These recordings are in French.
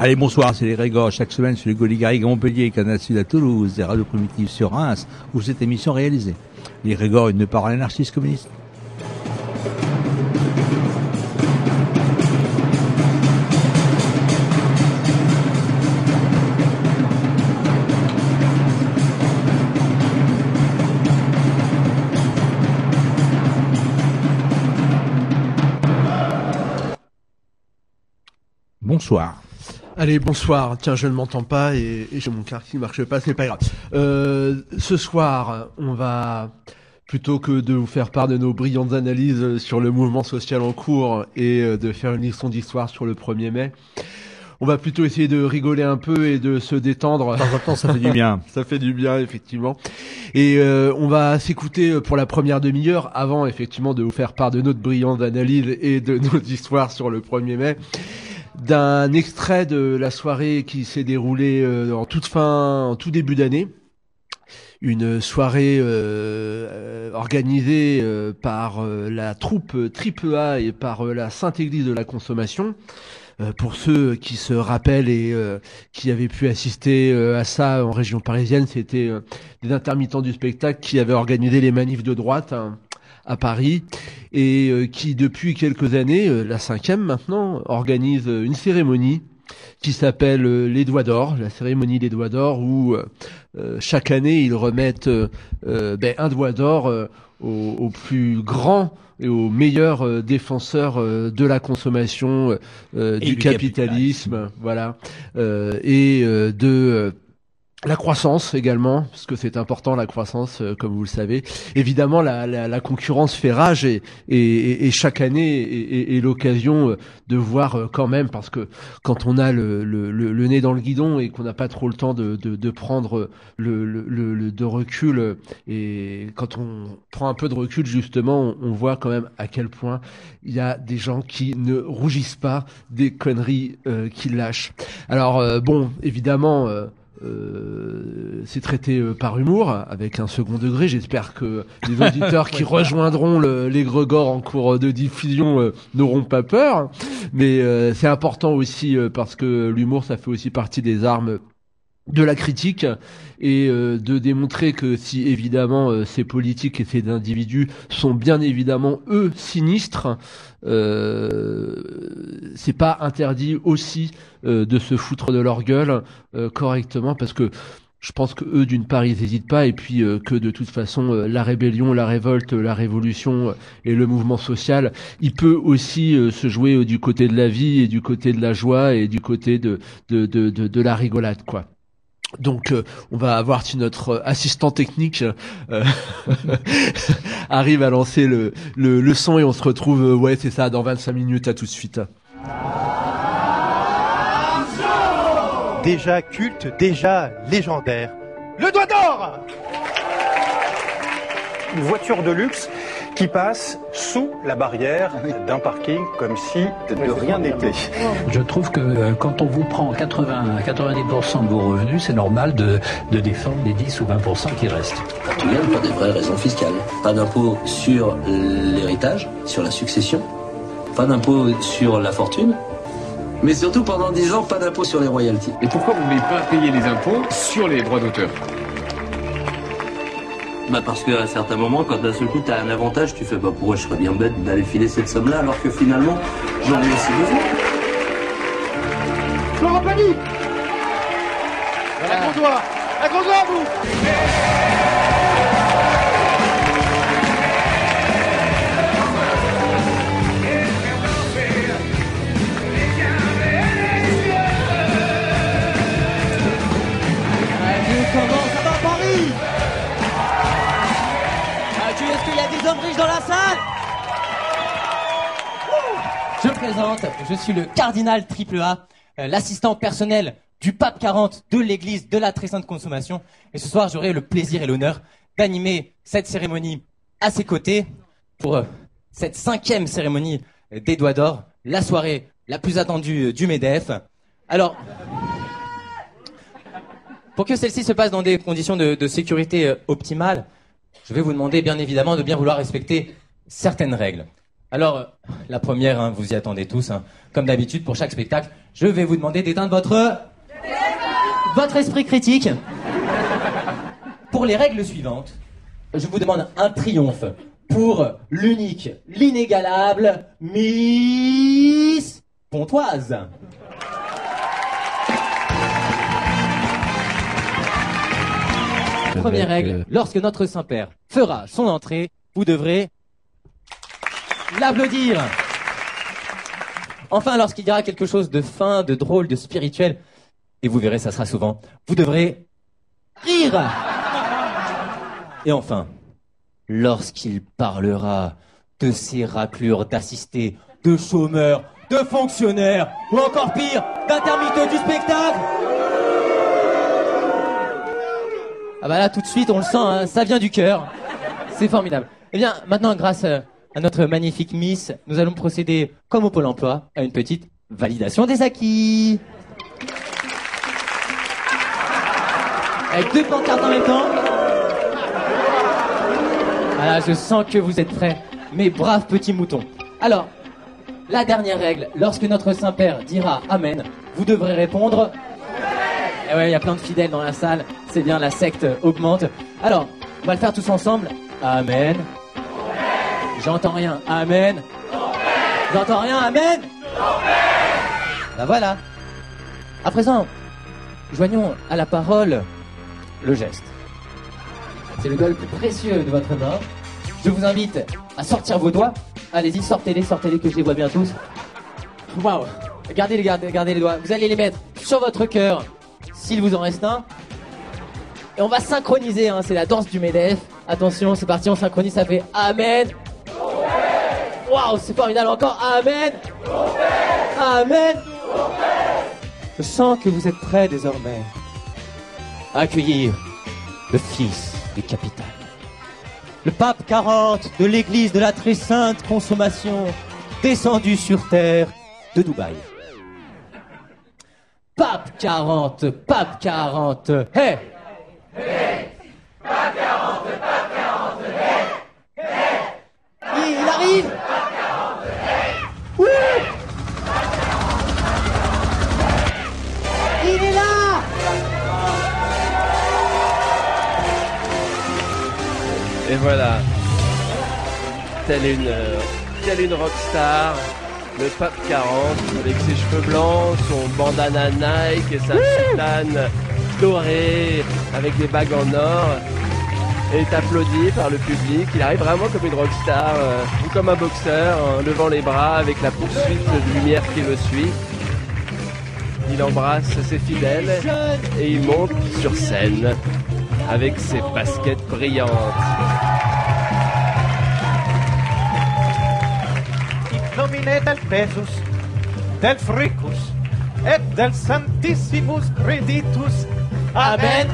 Allez, bonsoir, c'est les Grégor. Chaque semaine sur les Gauligarigues à Montpellier, Canal Sud à Toulouse, et Radio Primitive sur Reims, où cette émission est réalisée. Les Grégor, une parole anarchiste communiste. Bonsoir. Allez, bonsoir. Tiens, je ne m'entends pas et, et j'ai mon car qui ne marche pas, c'est pas grave. Euh, ce soir, on va, plutôt que de vous faire part de nos brillantes analyses sur le mouvement social en cours et euh, de faire une leçon d'histoire sur le 1er mai, on va plutôt essayer de rigoler un peu et de se détendre. De temps en temps, ça fait du bien. ça fait du bien, effectivement. Et euh, on va s'écouter pour la première demi-heure, avant effectivement de vous faire part de notre brillante analyse et de notre histoire sur le 1er mai d'un extrait de la soirée qui s'est déroulée euh, en toute fin, en tout début d'année. Une soirée euh, euh, organisée par la troupe Triple A et par la Sainte Église de la Consommation. Pour ceux qui se rappellent et qui avaient pu assister à ça en région parisienne, c'était des intermittents du spectacle qui avaient organisé les manifs de droite hein, à Paris et euh, qui depuis quelques années, euh, la cinquième maintenant, organise euh, une cérémonie qui s'appelle les Doigts d'Or, la cérémonie des Doigts d'Or, où euh, chaque année ils remettent euh, ben, un doigt d'or euh, au, au plus grand et au meilleur euh, défenseur euh, de la consommation, euh, du, du capitalisme, voilà, euh, et euh, de euh, la croissance également, parce que c'est important la croissance, euh, comme vous le savez. Évidemment, la, la, la concurrence fait rage et, et, et- chaque année est, est- est l'occasion euh, de voir euh, quand même, parce que quand on a le, le, le, le nez dans le guidon et qu'on n'a pas trop le temps de, de, de prendre le- de recul, euh, et quand on prend un peu de recul justement, on, on voit quand même à quel point il y a des gens qui ne rougissent pas des conneries euh, qu'ils lâchent. Alors euh, bon, évidemment. Euh, c'est traité euh, par humour, avec un second degré. J'espère que les auditeurs qui rejoindront le, les Gregors en cours de diffusion euh, n'auront pas peur. Mais euh, c'est important aussi parce que l'humour, ça fait aussi partie des armes de la critique et euh, de démontrer que si évidemment euh, ces politiques et ces individus sont bien évidemment eux sinistres, euh, c'est pas interdit aussi euh, de se foutre de leur gueule correctement parce que je pense que eux d'une part ils n'hésitent pas et puis que de toute façon la rébellion, la révolte, la révolution et le mouvement social, il peut aussi se jouer du côté de la vie et du côté de la joie et du côté de de, de, de la rigolade quoi. Donc, euh, on va voir si notre euh, assistant technique euh, arrive à lancer le, le, le son et on se retrouve, euh, ouais, c'est ça, dans 25 minutes. À tout de suite. Déjà culte, déjà légendaire. Le doigt d'or Une voiture de luxe qui passe sous la barrière d'un parking comme si de rien n'était. Je trouve que euh, quand on vous prend 80 à 90% de vos revenus, c'est normal de, de défendre les 10 ou 20% qui restent. Tout vient pour des vraies raisons fiscales. Pas d'impôt sur l'héritage, sur la succession, pas d'impôt sur la fortune, mais surtout pendant 10 ans, pas d'impôt sur les royalties. Et pourquoi vous ne voulez pas payer les impôts sur les droits d'auteur? Bah parce qu'à certains moments, quand d'un seul coup t'as un avantage, tu fais bah pourquoi je serais bien bête d'aller filer cette somme-là alors que finalement j'en ai aussi besoin. Florent Pagny. La vous Des hommes riches dans la salle Je présente, je suis le cardinal triple A, euh, l'assistant personnel du pape 40 de l'église de la très sainte consommation. Et ce soir, j'aurai le plaisir et l'honneur d'animer cette cérémonie à ses côtés pour euh, cette cinquième cérémonie des doigts d'or, la soirée la plus attendue euh, du MEDEF. Alors, pour que celle-ci se passe dans des conditions de, de sécurité optimales, je vais vous demander bien évidemment de bien vouloir respecter certaines règles. Alors, la première, hein, vous y attendez tous, hein, comme d'habitude pour chaque spectacle, je vais vous demander d'éteindre votre votre esprit critique. Pour les règles suivantes, je vous demande un triomphe pour l'unique, l'inégalable Miss Pontoise. Première règle, euh, lorsque notre Saint-Père fera son entrée, vous devrez l'applaudir. Enfin, lorsqu'il aura quelque chose de fin, de drôle, de spirituel, et vous verrez, ça sera souvent, vous devrez rire. Et enfin, lorsqu'il parlera de ces raclures d'assistés, de chômeurs, de fonctionnaires, ou encore pire, d'intermittents du spectacle, Ah bah là tout de suite on le sent, hein, ça vient du cœur. C'est formidable. Eh bien maintenant grâce euh, à notre magnifique Miss, nous allons procéder comme au Pôle Emploi à une petite validation des acquis. Avec deux pancartes en même temps. Voilà, je sens que vous êtes prêts, mes braves petits moutons. Alors, la dernière règle, lorsque notre Saint-Père dira Amen, vous devrez répondre eh ouais, il y a plein de fidèles dans la salle. C'est bien, la secte augmente. Alors, on va le faire tous ensemble. Amen. J'entends rien. Amen. J'entends rien. Amen. Ben voilà. À présent, joignons à la parole le geste. C'est le doigt plus précieux de votre main. Je vous invite à sortir vos doigts. Allez-y, sortez-les, sortez-les, que je les vois bien tous. Waouh Gardez les, gardez, gardez les doigts. Vous allez les mettre sur votre cœur, s'il vous en reste un. Et on va synchroniser, hein, c'est la danse du MEDEF. Attention, c'est parti, on synchronise, ça fait Amen. Waouh, c'est formidable encore. Amen. Amen. Je sens que vous êtes prêts désormais à accueillir le fils du capital. Le pape 40 de l'église de la très sainte consommation, descendu sur terre de Dubaï. Pape 40, pape 40, hey Il, il arrive Ouh Il est là Et voilà. Telle une, euh, telle une rockstar. Le pape 40 avec ses cheveux blancs, son bandana Nike et sa soutane dorée avec des bagues en or. Est applaudi par le public. Il arrive vraiment comme une rockstar, euh, ou comme un boxeur, en levant les bras avec la poursuite de lumière qui le suit. Il embrasse ses fidèles et il monte sur scène avec ses baskets brillantes. Del Pesus, del Fricus et del Santissimus Creditus. Amen.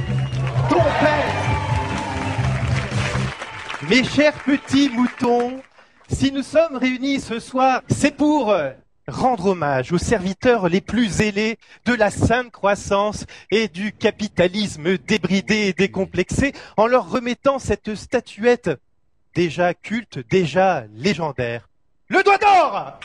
Trompette. Mes chers petits moutons, si nous sommes réunis ce soir, c'est pour euh, rendre hommage aux serviteurs les plus zélés de la sainte croissance et du capitalisme débridé et décomplexé en leur remettant cette statuette déjà culte, déjà légendaire. Le doigt d'or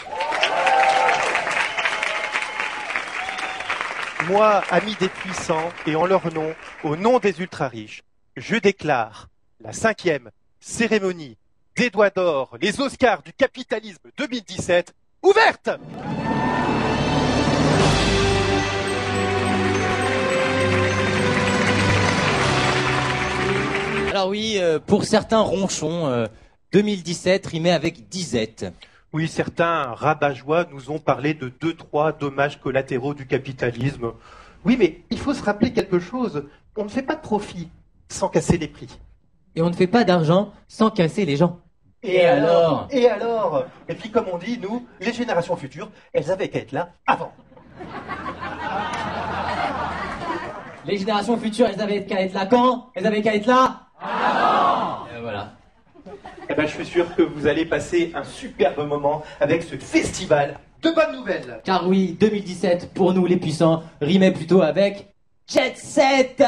Moi, ami des puissants, et en leur nom, au nom des ultra-riches, je déclare la cinquième cérémonie des doigts d'or, les Oscars du capitalisme 2017, ouverte Alors oui, euh, pour certains ronchons, euh, 2017 rimait avec disette. Oui, certains rabat-joie nous ont parlé de deux, trois dommages collatéraux du capitalisme. Oui, mais il faut se rappeler quelque chose. On ne fait pas de profit sans casser les prix. Et on ne fait pas d'argent sans casser les gens. Et alors Et alors? Et puis, comme on dit, nous, les générations futures, elles avaient qu'à être là avant. Les générations futures, elles avaient qu'à être là quand? Elles avaient qu'à être là Avant Et voilà eh ben, je suis sûr que vous allez passer un superbe moment avec ce festival de bonnes nouvelles. Car oui, 2017, pour nous les puissants, rimait plutôt avec Jet Set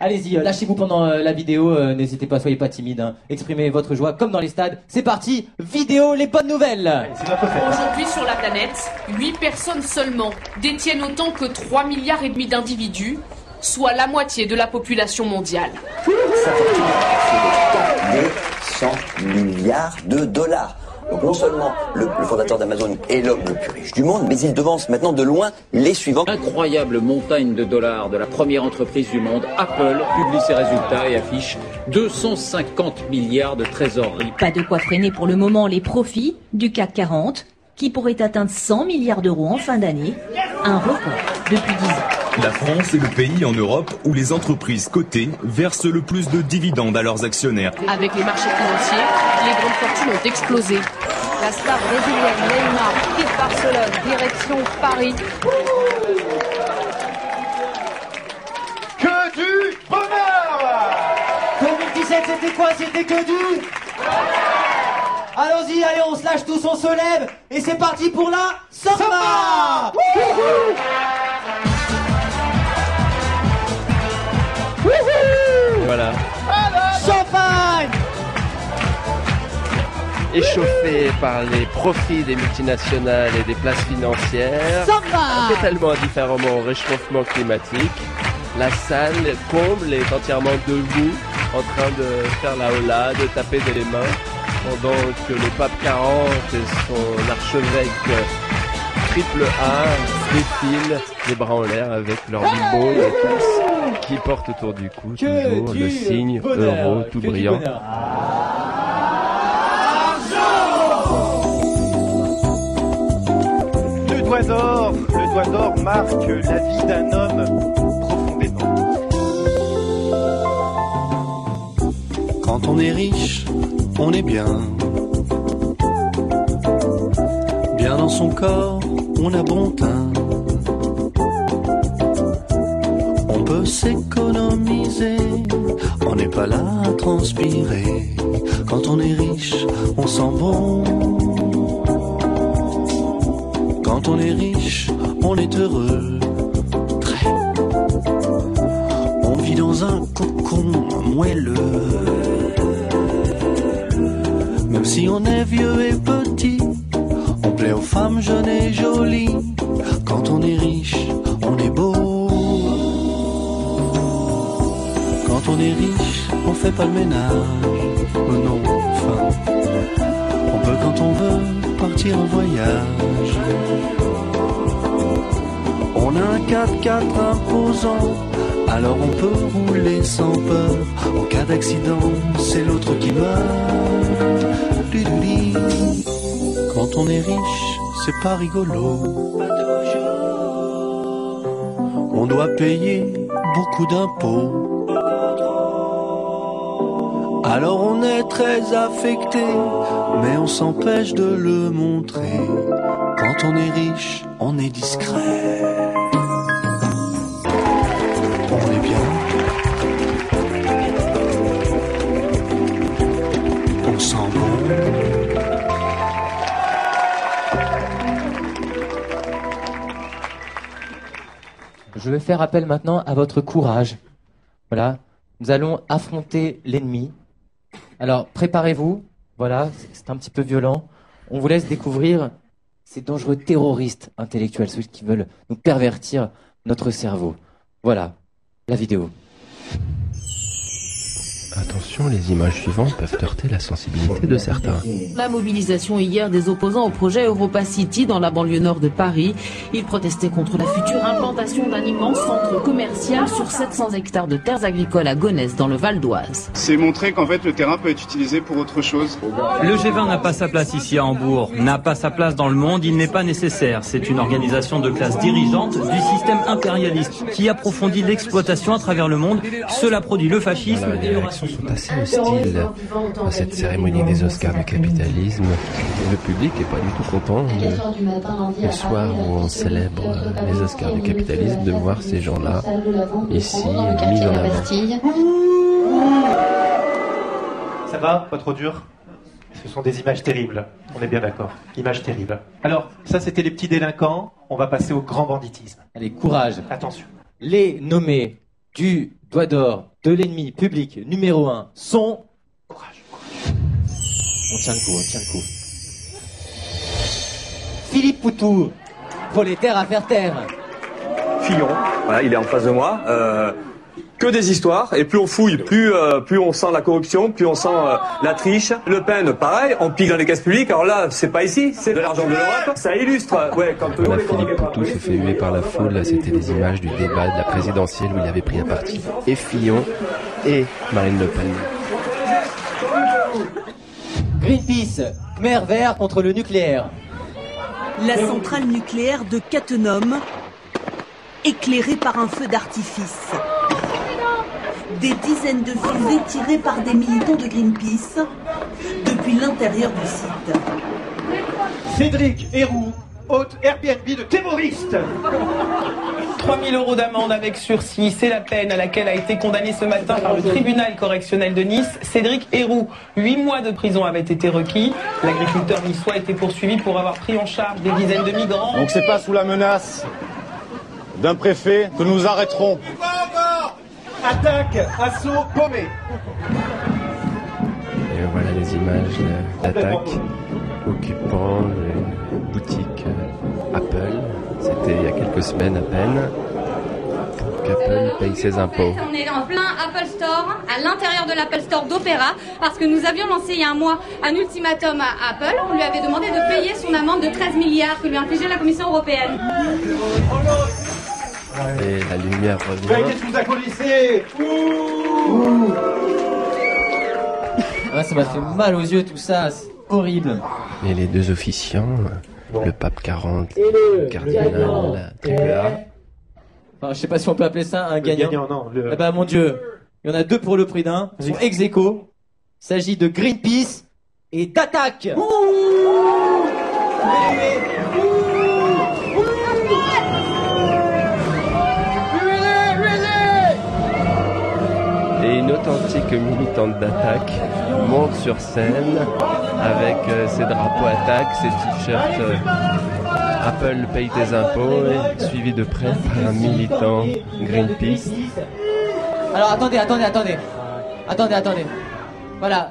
Allez-y, euh, lâchez-vous pendant euh, la vidéo, euh, n'hésitez pas, soyez pas timide, hein. exprimez votre joie comme dans les stades. C'est parti, vidéo les bonnes nouvelles Aujourd'hui sur la planète, 8 personnes seulement détiennent autant que 3 milliards et demi d'individus, soit la moitié de la population mondiale. 400 milliards de dollars. Donc non seulement le, fondateur d'Amazon est l'homme le plus riche du monde, mais il devance maintenant de loin les suivants. Incroyable montagne de dollars de la première entreprise du monde, Apple, publie ses résultats et affiche 250 milliards de trésorerie. Pas de quoi freiner pour le moment les profits du CAC 40, qui pourrait atteindre 100 milliards d'euros en fin d'année, un record depuis 10 ans. La France est le pays en Europe où les entreprises cotées versent le plus de dividendes à leurs actionnaires. Avec les marchés financiers, les grandes fortunes ont explosé. La star brésilienne Neymar quitte Barcelone, direction Paris. Que du bonheur 2017, c'était quoi? C'était que du Allons-y, allez, on se lâche tous, on se lève, et c'est parti pour la Samba Voilà. Champagne! Échauffé par les profits des multinationales et des places financières, totalement indifféremment au réchauffement climatique, la salle comble est entièrement debout, en train de faire la hola, de taper des mains, pendant que le pape 40 et son archevêque triple A défilent les bras en l'air avec leur bimbo et tous, qui portent autour du cou Que toujours du le signe bonheur, euro tout brillant. Le doigt d'or, le doigt d'or marque la vie d'un homme profondément. Quand on est riche, on est bien. Bien dans son corps, on a bon teint. Peut s'économiser, on n'est pas là à transpirer. Quand on est riche, on sent bon. Quand on est riche, on est heureux. Très. On vit dans un cocon moelleux. Même si on est vieux et petit, on plaît aux femmes jeunes et jolies. Quand on est riche, on est riche, on fait pas le ménage. Oh non, enfin, on peut quand on veut partir en voyage. On a un 4x4 imposant, alors on peut rouler sans peur. En cas d'accident, c'est l'autre qui meurt. Quand on est riche, c'est pas rigolo. On doit payer beaucoup d'impôts. Alors on est très affecté, mais on s'empêche de le montrer. Quand on est riche, on est discret. On est bien. On sent bon. Je vais faire appel maintenant à votre courage. Voilà, nous allons affronter l'ennemi. Alors, préparez-vous. Voilà, c'est- un petit peu violent. On vous laisse découvrir ces dangereux terroristes intellectuels, ceux qui veulent nous pervertir notre cerveau. Voilà, la vidéo. Attention, les images suivantes peuvent heurter la sensibilité de certains. La mobilisation hier des opposants au projet Europa City dans la banlieue nord de Paris. Ils protestaient contre la future implantation d'un immense centre commercial sur 700 hectares de terres agricoles à Gonesse dans le Val d'Oise. C'est montrer qu'en fait le terrain peut être utilisé pour autre chose. Le G20 n'a pas sa place ici à Hambourg, n'a pas sa place dans le monde, il n'est pas nécessaire. C'est une organisation de classe dirigeante du système impérialiste qui approfondit l'exploitation à travers le monde. Cela produit le fascisme Voilà, et le réactions sont assez hostiles à cette cérémonie des Oscars du capitalisme. Le public est pas du tout content le soir où on célèbre les Oscars du capitalisme de voir ces gens-là ici mis en avant. Ça va Pas trop dur? Ce sont des images terribles. On est bien d'accord. Images terribles. Alors, ça c'était les petits délinquants. On va passer au grand banditisme. Allez, courage. Attention. Les nommés du doigt d'or de l'ennemi public numéro 1 sont... Courage, courage. On tient le coup, on tient le coup. Philippe Poutou, prolétaire à faire taire. Fillon, voilà, il est en face de moi. Euh, que des histoires, et plus on fouille, plus, euh, plus on sent la corruption, plus on sent euh, la triche. Le Pen, pareil, on pique dans les caisses publiques. Alors là, c'est pas ici, c'est de l'argent de l'Europe. Ça illustre, euh, ouais, quand Voilà, Philippe Poutou se fait huer par la foule. C'était des images du débat de la présidentielle où il avait pris un parti. Et Fillon et Marine Le Pen. Greenpeace, mer vert contre le nucléaire. La centrale nucléaire de Cattenom, éclairée par un feu d'artifice. Des dizaines de fusées tirées par des militants de Greenpeace depuis l'intérieur du site. Cédric Héroux, hôte Airbnb de terroriste 3000 euros d'amende avec sursis, c'est la peine à laquelle a été condamné ce matin par le tribunal correctionnel de Nice. Cédric Héroux, 8 mois de prison avaient été requis. L'agriculteur niçois a été poursuivi pour avoir pris en charge des dizaines de migrants. Donc c'est pas sous la menace d'un préfet que nous arrêterons. Attaque, assaut, paumé Et voilà les images euh, d'attaque occupant les boutiques euh, Apple. C'était il y a quelques semaines à peine. Pour qu'Apple paye ses impôts. On est en plein Apple Store, à l'intérieur de l'Apple Store d'Opéra, parce que nous avions lancé il y a un mois un ultimatum à Apple. On lui avait demandé de payer son amende de 13 milliards que lui a infligée la Commission européenne. Et la lumière Mais revient. qu'est-ce que vous collissé Ah, ça m'a fait mal aux yeux tout ça, c'est horrible. Et les deux officiants, le pape 40 et le cardinal Tripea. Enfin, je sais pas si on peut appeler ça un gagnant. gagnant, non, le- Eh ben, mon dieu, il y en a deux pour le prix d'un. Ils sont ex aequo. Il s'agit de Greenpeace et d'attaque. Et une authentique militante d'attaque monte sur scène avec euh, ses drapeaux attaque, ses t-shirts euh, Apple paye tes impôts, et suivi de près par un militant Greenpeace. Alors attendez, attendez, attendez. Attendez, attendez. Voilà.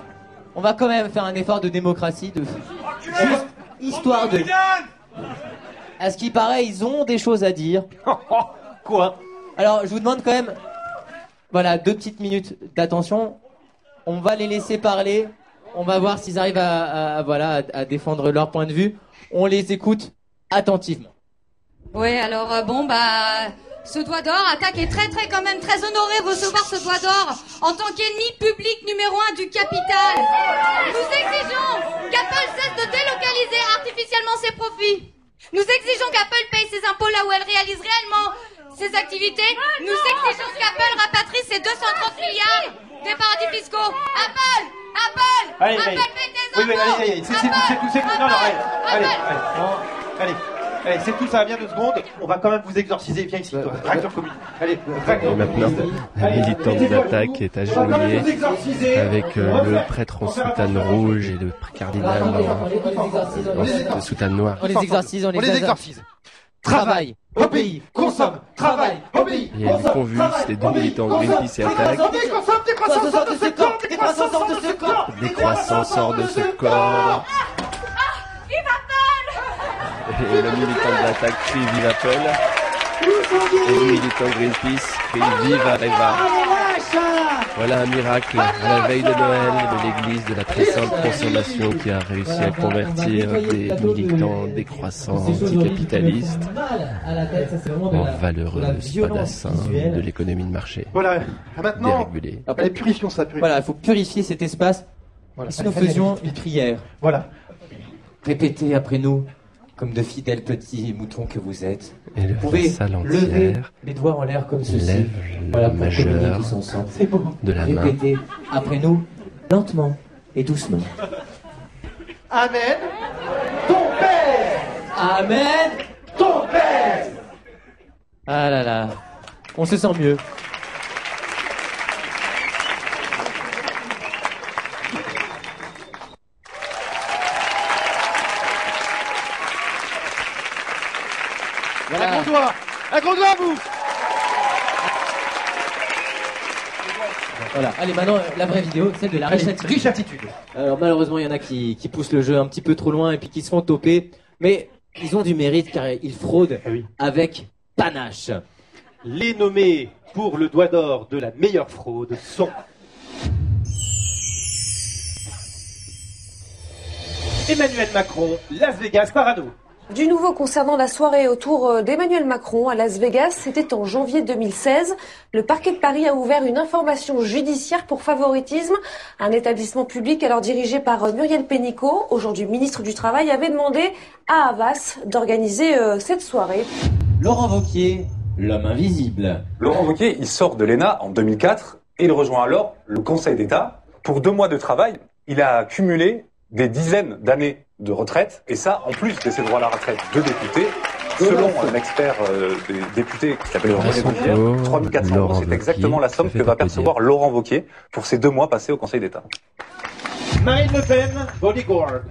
On va quand même faire un effort de démocratie, de juste histoire de. À ce qui paraît, ils ont des choses à dire? Quoi? Alors, je vous demande quand même, voilà, deux petites minutes d'attention. On va les laisser parler. On va voir s'ils arrivent à, voilà, à défendre leur point de vue. On les écoute attentivement. Oui, alors euh, bon, bah, ce doigt d'or, Attaque est très très quand même très honoré de recevoir ce doigt d'or en tant qu'ennemi public numéro un du capital. Nous exigeons qu'Apple cesse de délocaliser artificiellement ses profits. Nous exigeons qu'Apple paye ses impôts là où elle réalise réellement ses activités. Nous exigeons qu'Apple rapatrie ses 230 milliards des paradis fiscaux. Apple Apple Allez, Apple allez. paye tes Oui, oui, allez, allez, c'est tout, c'est tout, c'est tout. Non, non, allez, allez, c'est tout, ça va bien deux secondes. On va quand même vous exorciser. Viens ici, toi, tracteur commun. Allez, Et tracteur. maintenant, la militante d'attaque est agenouillée avec euh, le prêtre en soutane rouge et le cardinal en, en sout- soutane noire. On les exorcise, on les, exorcise. Travail, obéis, consomme, travaille, obéis. Et elle convulse les deux militants Greenpeace et attaque. Décroissance, décroissance, sort de ce corps, décroissance, sort de ce corps. Décroissant sort de ce corps. Et le militant de l'attaque crie Vive Apple. Et le militant Greenpeace crie Vive Areva. Voilà un miracle à la veille de Noël de l'église de la très sainte consommation qui a réussi à convertir des militants décroissants anticapitalistes en valeureux spadassins de l'économie de marché. Voilà, maintenant, allez, purifions ça, purifions. Voilà, il faut purifier cet espace. Voilà. Si nous faisions une prière Voilà. Répétez après nous, comme de fidèles petits moutons que vous êtes. Et le Vous pouvez lever les doigts en l'air comme ceci. lève le Voilà, pour communier majeur tous ensemble. C'est bon. de la main. Répétez après nous, lentement et doucement. Amen. Ton père. Amen. Ton père. Ah là là, on se sent mieux. Un gros doigt. Un gros doigt à vous. Voilà, allez maintenant la vraie vidéo, celle de la riche attitude. Riche attitude. Alors malheureusement il y en a qui, qui poussent le jeu un petit peu trop loin et puis qui se font toper, mais ils ont du mérite car ils fraudent avec panache. Les nommés pour le doigt d'or de la meilleure fraude sont Emmanuel Macron, Las Vegas, Parano. Du nouveau concernant la soirée autour euh, d'Emmanuel Macron à Las Vegas, c'était en janvier 2016. Le parquet de Paris a ouvert une information judiciaire pour favoritisme. Un établissement public alors dirigé par euh, Muriel Pénicaud, aujourd'hui ministre du Travail, avait demandé à Havas d'organiser euh, cette soirée. Laurent Wauquiez, l'homme invisible. Laurent Wauquiez, il sort de l'ENA en 2004 et il rejoint alors le Conseil d'État. Pour deux mois de travail, il a cumulé des dizaines d'années de retraite, et ça en plus de ses droits à la retraite de député. Selon un expert euh, des députés qui s'appelle René Bouvière, 3400 euros, c'est exactement la somme que va percevoir Laurent Wauquiez pour ces deux mois passés au Conseil d'État. Marine Le Pen, bodyguard.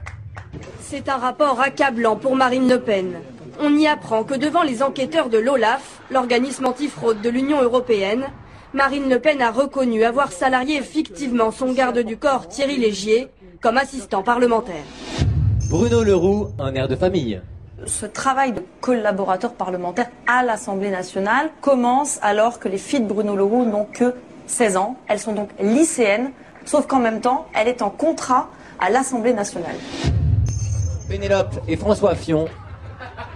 C'est un rapport accablant pour Marine Le Pen. On y apprend que devant les enquêteurs de l'OLAF, l'organisme antifraude de l'Union européenne, Marine Le Pen a reconnu avoir salarié fictivement son garde du corps Thierry Légier comme assistant parlementaire. Bruno Leroux, un air de famille. Ce travail de collaborateur parlementaire à l'Assemblée nationale commence alors que les filles de Bruno Leroux n'ont que 16 ans. Elles sont donc lycéennes, sauf qu'en même temps, elle est en contrat à l'Assemblée nationale. Pénélope et François Fillon.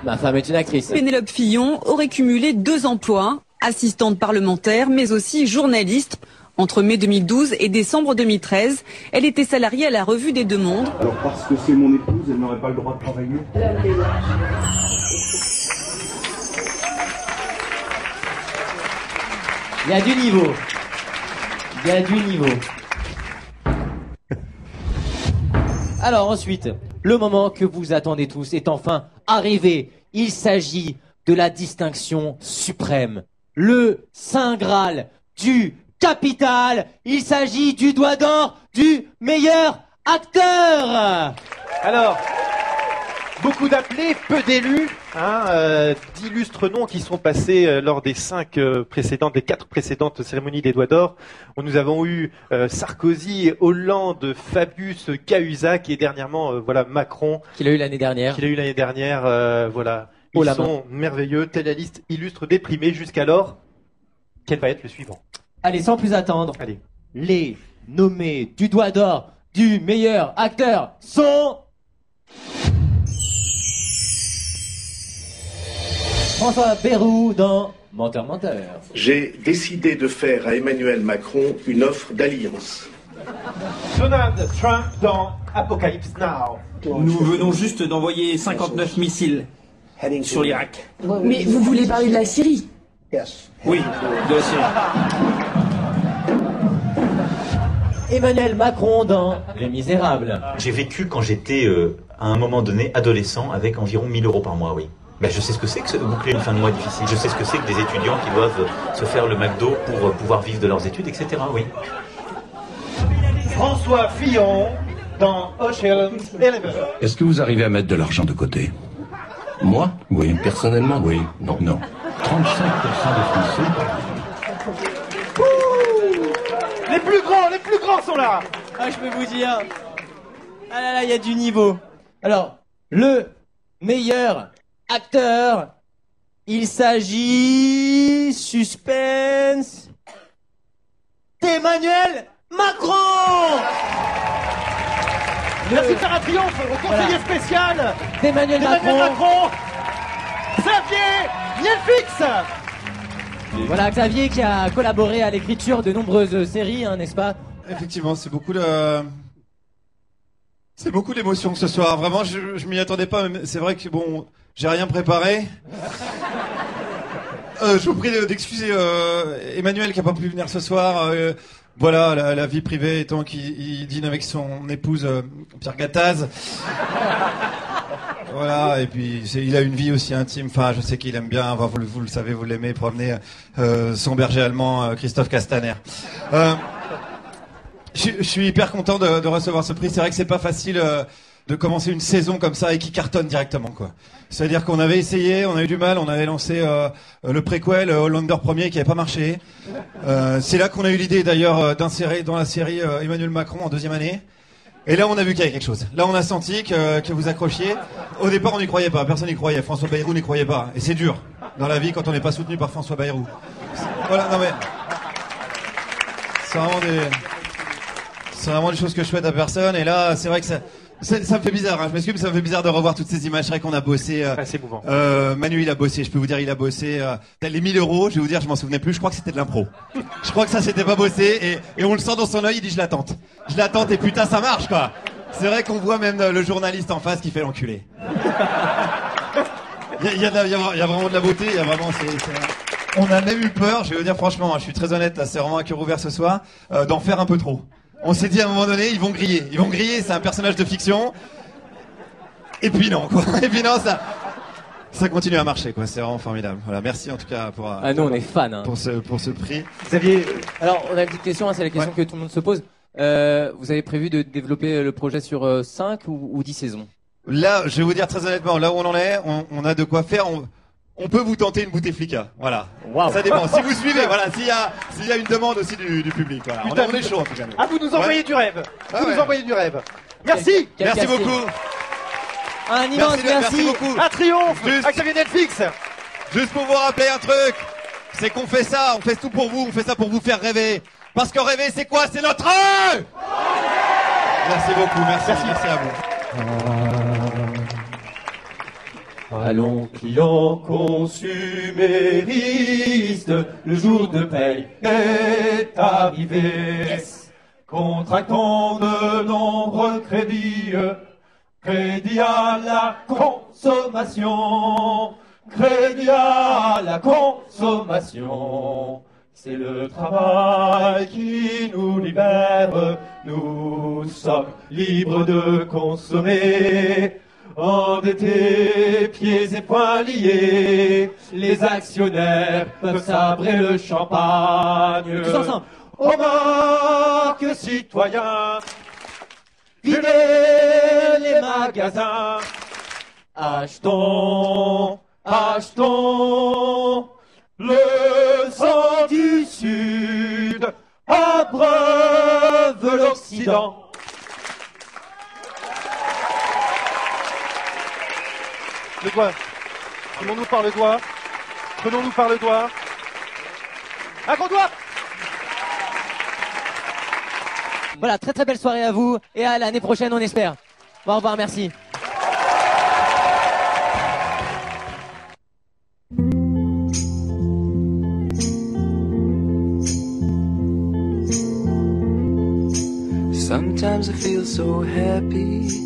Ma femme est une actrice. Pénélope Fillon aurait cumulé deux emplois, assistante parlementaire, mais aussi journaliste. Entre mai 2012 et décembre 2013, elle était salariée à la Revue des Deux Mondes. Alors parce que c'est mon épouse, elle n'aurait pas le droit de travailler Il y a du niveau. Il y a du niveau. Alors ensuite, le moment que vous attendez tous est enfin arrivé. Il s'agit de la distinction suprême. Le Saint Graal du capital. Il s'agit du doigt d'or du meilleur acteur. Alors, beaucoup d'appelés, peu d'élus, hein, euh, d'illustres noms qui sont passés euh, lors des cinq euh, précédentes, des quatre précédentes cérémonies des Doigts d'Or. Nous avons eu euh, Sarkozy, Hollande, Fabius, Cahuzac et dernièrement, euh, voilà, Macron. Qu'il a eu l'année dernière. Qu'il a eu l'année dernière, euh, voilà. Ils sont merveilleux. Telle la liste illustre des primés jusqu'alors. Quel va être le suivant? Allez, sans plus attendre. Allez. Les nommés du doigt d'or du meilleur acteur sont François Bérou dans Menteur Menteur. J'ai décidé de faire à Emmanuel Macron une offre d'alliance. Donald Trump dans Apocalypse Now. Nous venons juste d'envoyer 59 missiles sur l'Irak. Mais vous voulez parler de la Syrie? Oui, de la Syrie. Emmanuel Macron dans Les Misérables. J'ai vécu quand j'étais euh, à un moment donné adolescent avec environ 1000 euros par mois, oui. Ben, je sais ce que c'est que de boucler une fin de mois difficile. Je sais ce que c'est que des étudiants qui doivent euh, se faire le McDo pour euh, pouvoir vivre de leurs études, etc. Oui. François Fillon dans Ocean's Eleven. Est-ce que vous arrivez à mettre de l'argent de côté? Moi? Oui. Personnellement? Oui. Non. Non. 35% des Français. Les plus grands, les plus grands sont là. Ah, je peux vous dire. Ah là là, il y a du niveau. Alors, le meilleur acteur, il s'agit. Suspense. d'Emmanuel Macron Merci de faire un triomphe au conseiller spécial d'Emmanuel Macron. Macron. Xavier Nielfix Voilà, Xavier qui a collaboré à l'écriture de nombreuses séries, hein, n'est-ce pas? Effectivement, c'est beaucoup de. C'est beaucoup d'émotions ce soir. Vraiment, je, je m'y attendais pas. mais C'est vrai que bon, j'ai rien préparé. Euh, je vous prie d'excuser euh, Emmanuel qui a pas pu venir ce soir. Euh, voilà, la, la vie privée étant qu'il il dîne avec son épouse Pierre Gattaz. Voilà, et puis il a une vie aussi intime. Enfin, je sais qu'il aime bien. vous, le- savez, vous l'aimez, promener euh, son berger allemand, euh, Christophe Castaner. Euh, je, suis hyper content de, recevoir ce prix. C'est vrai que c'est pas facile euh, de commencer une saison comme ça et qui cartonne directement, quoi. C'est-à-dire qu'on avait essayé, on a eu du mal, on avait lancé euh, le préquel euh, Hollander premier qui avait pas marché. C'est là qu'on a eu l'idée d'ailleurs d'insérer dans la série Emmanuel Macron en deuxième année. Et là, on a vu qu'il y avait quelque chose. Là, on a senti que, vous accrochiez. Au départ, on n'y croyait pas. Personne n'y croyait. François Bayrou n'y croyait pas. Et c'est dur dans la vie quand on n'est pas soutenu par François Bayrou. Voilà, non mais. C'est vraiment des. C'est vraiment des choses que je souhaite à personne. Et là, c'est vrai que ça. Ça, ça me fait bizarre, hein. je m'excuse, mais ça me fait bizarre de revoir toutes ces images. C'est vrai qu'on a bossé. Euh, c'est émouvant. euh, Manu, il a bossé. Je peux vous dire, il a bossé. Euh, t'as les 1000 euros, je vais vous dire, je m'en souvenais plus. Je crois que c'était de l'impro. Je crois que ça s'était pas bossé. Et, et on le sent dans son œil, il dit, je l'attente. Je l'attente et putain, ça marche, quoi. C'est vrai qu'on voit même euh, le journaliste en face qui fait l'enculé. Il y a, y y y vraiment de la beauté. Il y a vraiment. c'est- On a même eu peur. Je vais vous dire franchement, hein, je suis très honnête. Là, c'est vraiment un cœur ouvert ce soir euh, d'en faire un peu trop. On s'est dit à un moment donné, ils vont griller. Ils vont griller. C'est un personnage de fiction. Et puis non, quoi. Et puis non, ça. Ça continue à marcher, quoi. C'est vraiment formidable. Voilà, merci en tout cas pour. euh, Ah, nous, on est fans. hein. Pour ce pour ce prix. Xavier, Alors, on a une petite question, hein, c'est la question que tout le monde se pose. Euh, vous avez prévu de développer le projet sur 5 ou, ou 10 saisons? Là, je vais vous dire très honnêtement, là où on en est, on, on a de quoi faire. On, on peut vous tenter une Bouteflika. Voilà. Ça dépend. Si vous suivez, voilà. S'il y a, s'il y a une demande aussi du, du public, voilà. On, est- on est chaud en tout cas. nous. Ah, vous nous envoyez Ouais. du rêve. Ah vous ouais. nous envoyez du rêve. Merci. Quel Merci casting. beaucoup. Un immense Merci, merci beaucoup. Un triomphe Juste- Netflix. Juste pour vous rappeler un truc, c'est qu'on fait ça, on fait tout pour vous, on fait ça pour vous faire rêver. Parce que rêver, c'est quoi? C'est notre œil Merci beaucoup, merci, merci, à vous. Allons, clients consuméristes, le jour de paye est arrivé. Contractons de nombreux crédits, crédit à la consommation, crédit à la consommation. C'est le travail qui nous libère, nous sommes libres de consommer. Endettés, pieds et poings liés, les actionnaires peuvent sabrer le champagne. Tous ensemble. Au marque citoyen, videz les magasins. Achetons, achetons le sang du Sud, abreuve l'Occident. Le doigt. Prenons-nous par le doigt. Prenons-nous par le doigt. Un grand doigt Voilà, très très belle soirée à vous et à l'année prochaine, on espère. Bon, au revoir, merci. Sometimes I feel so happy.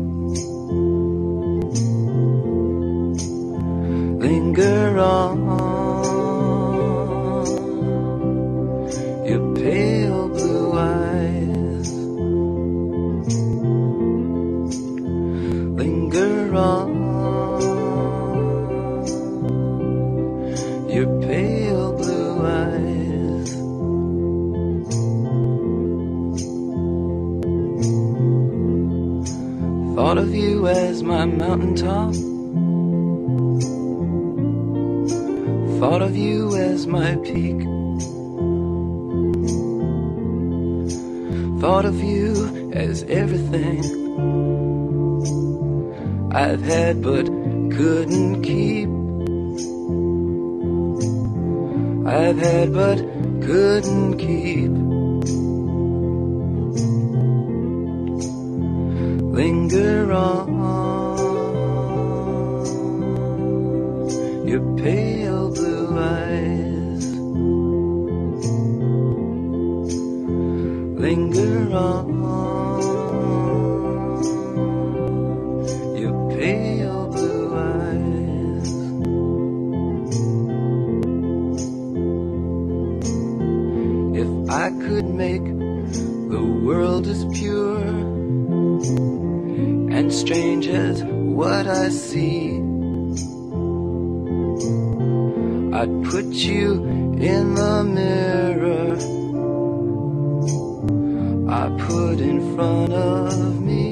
put in front of me.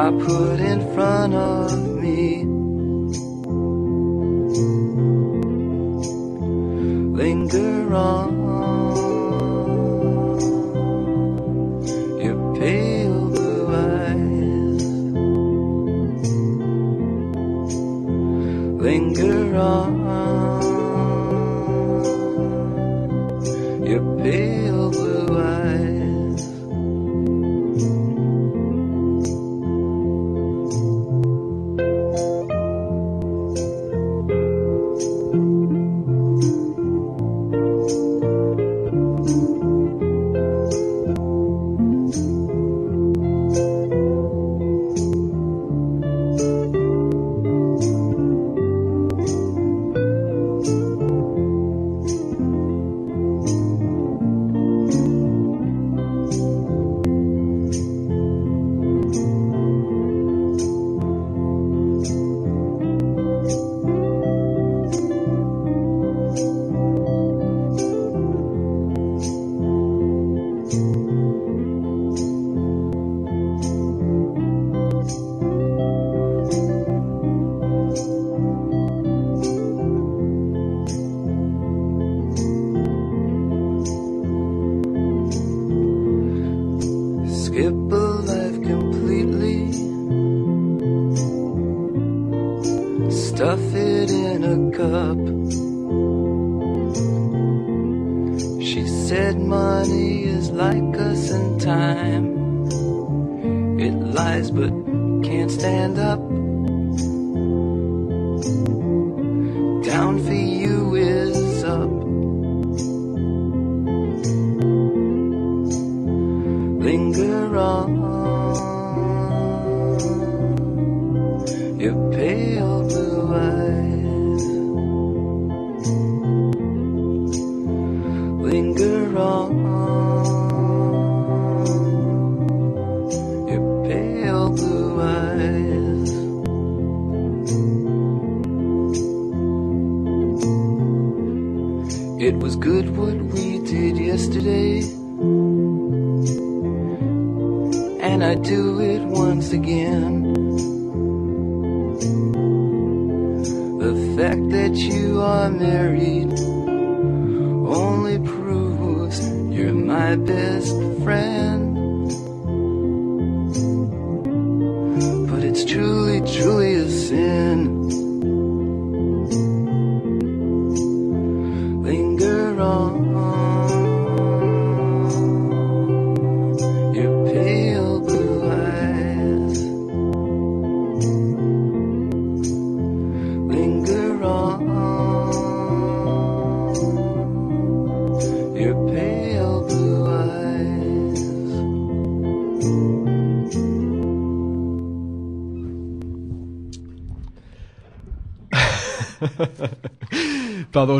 I put in front of me up.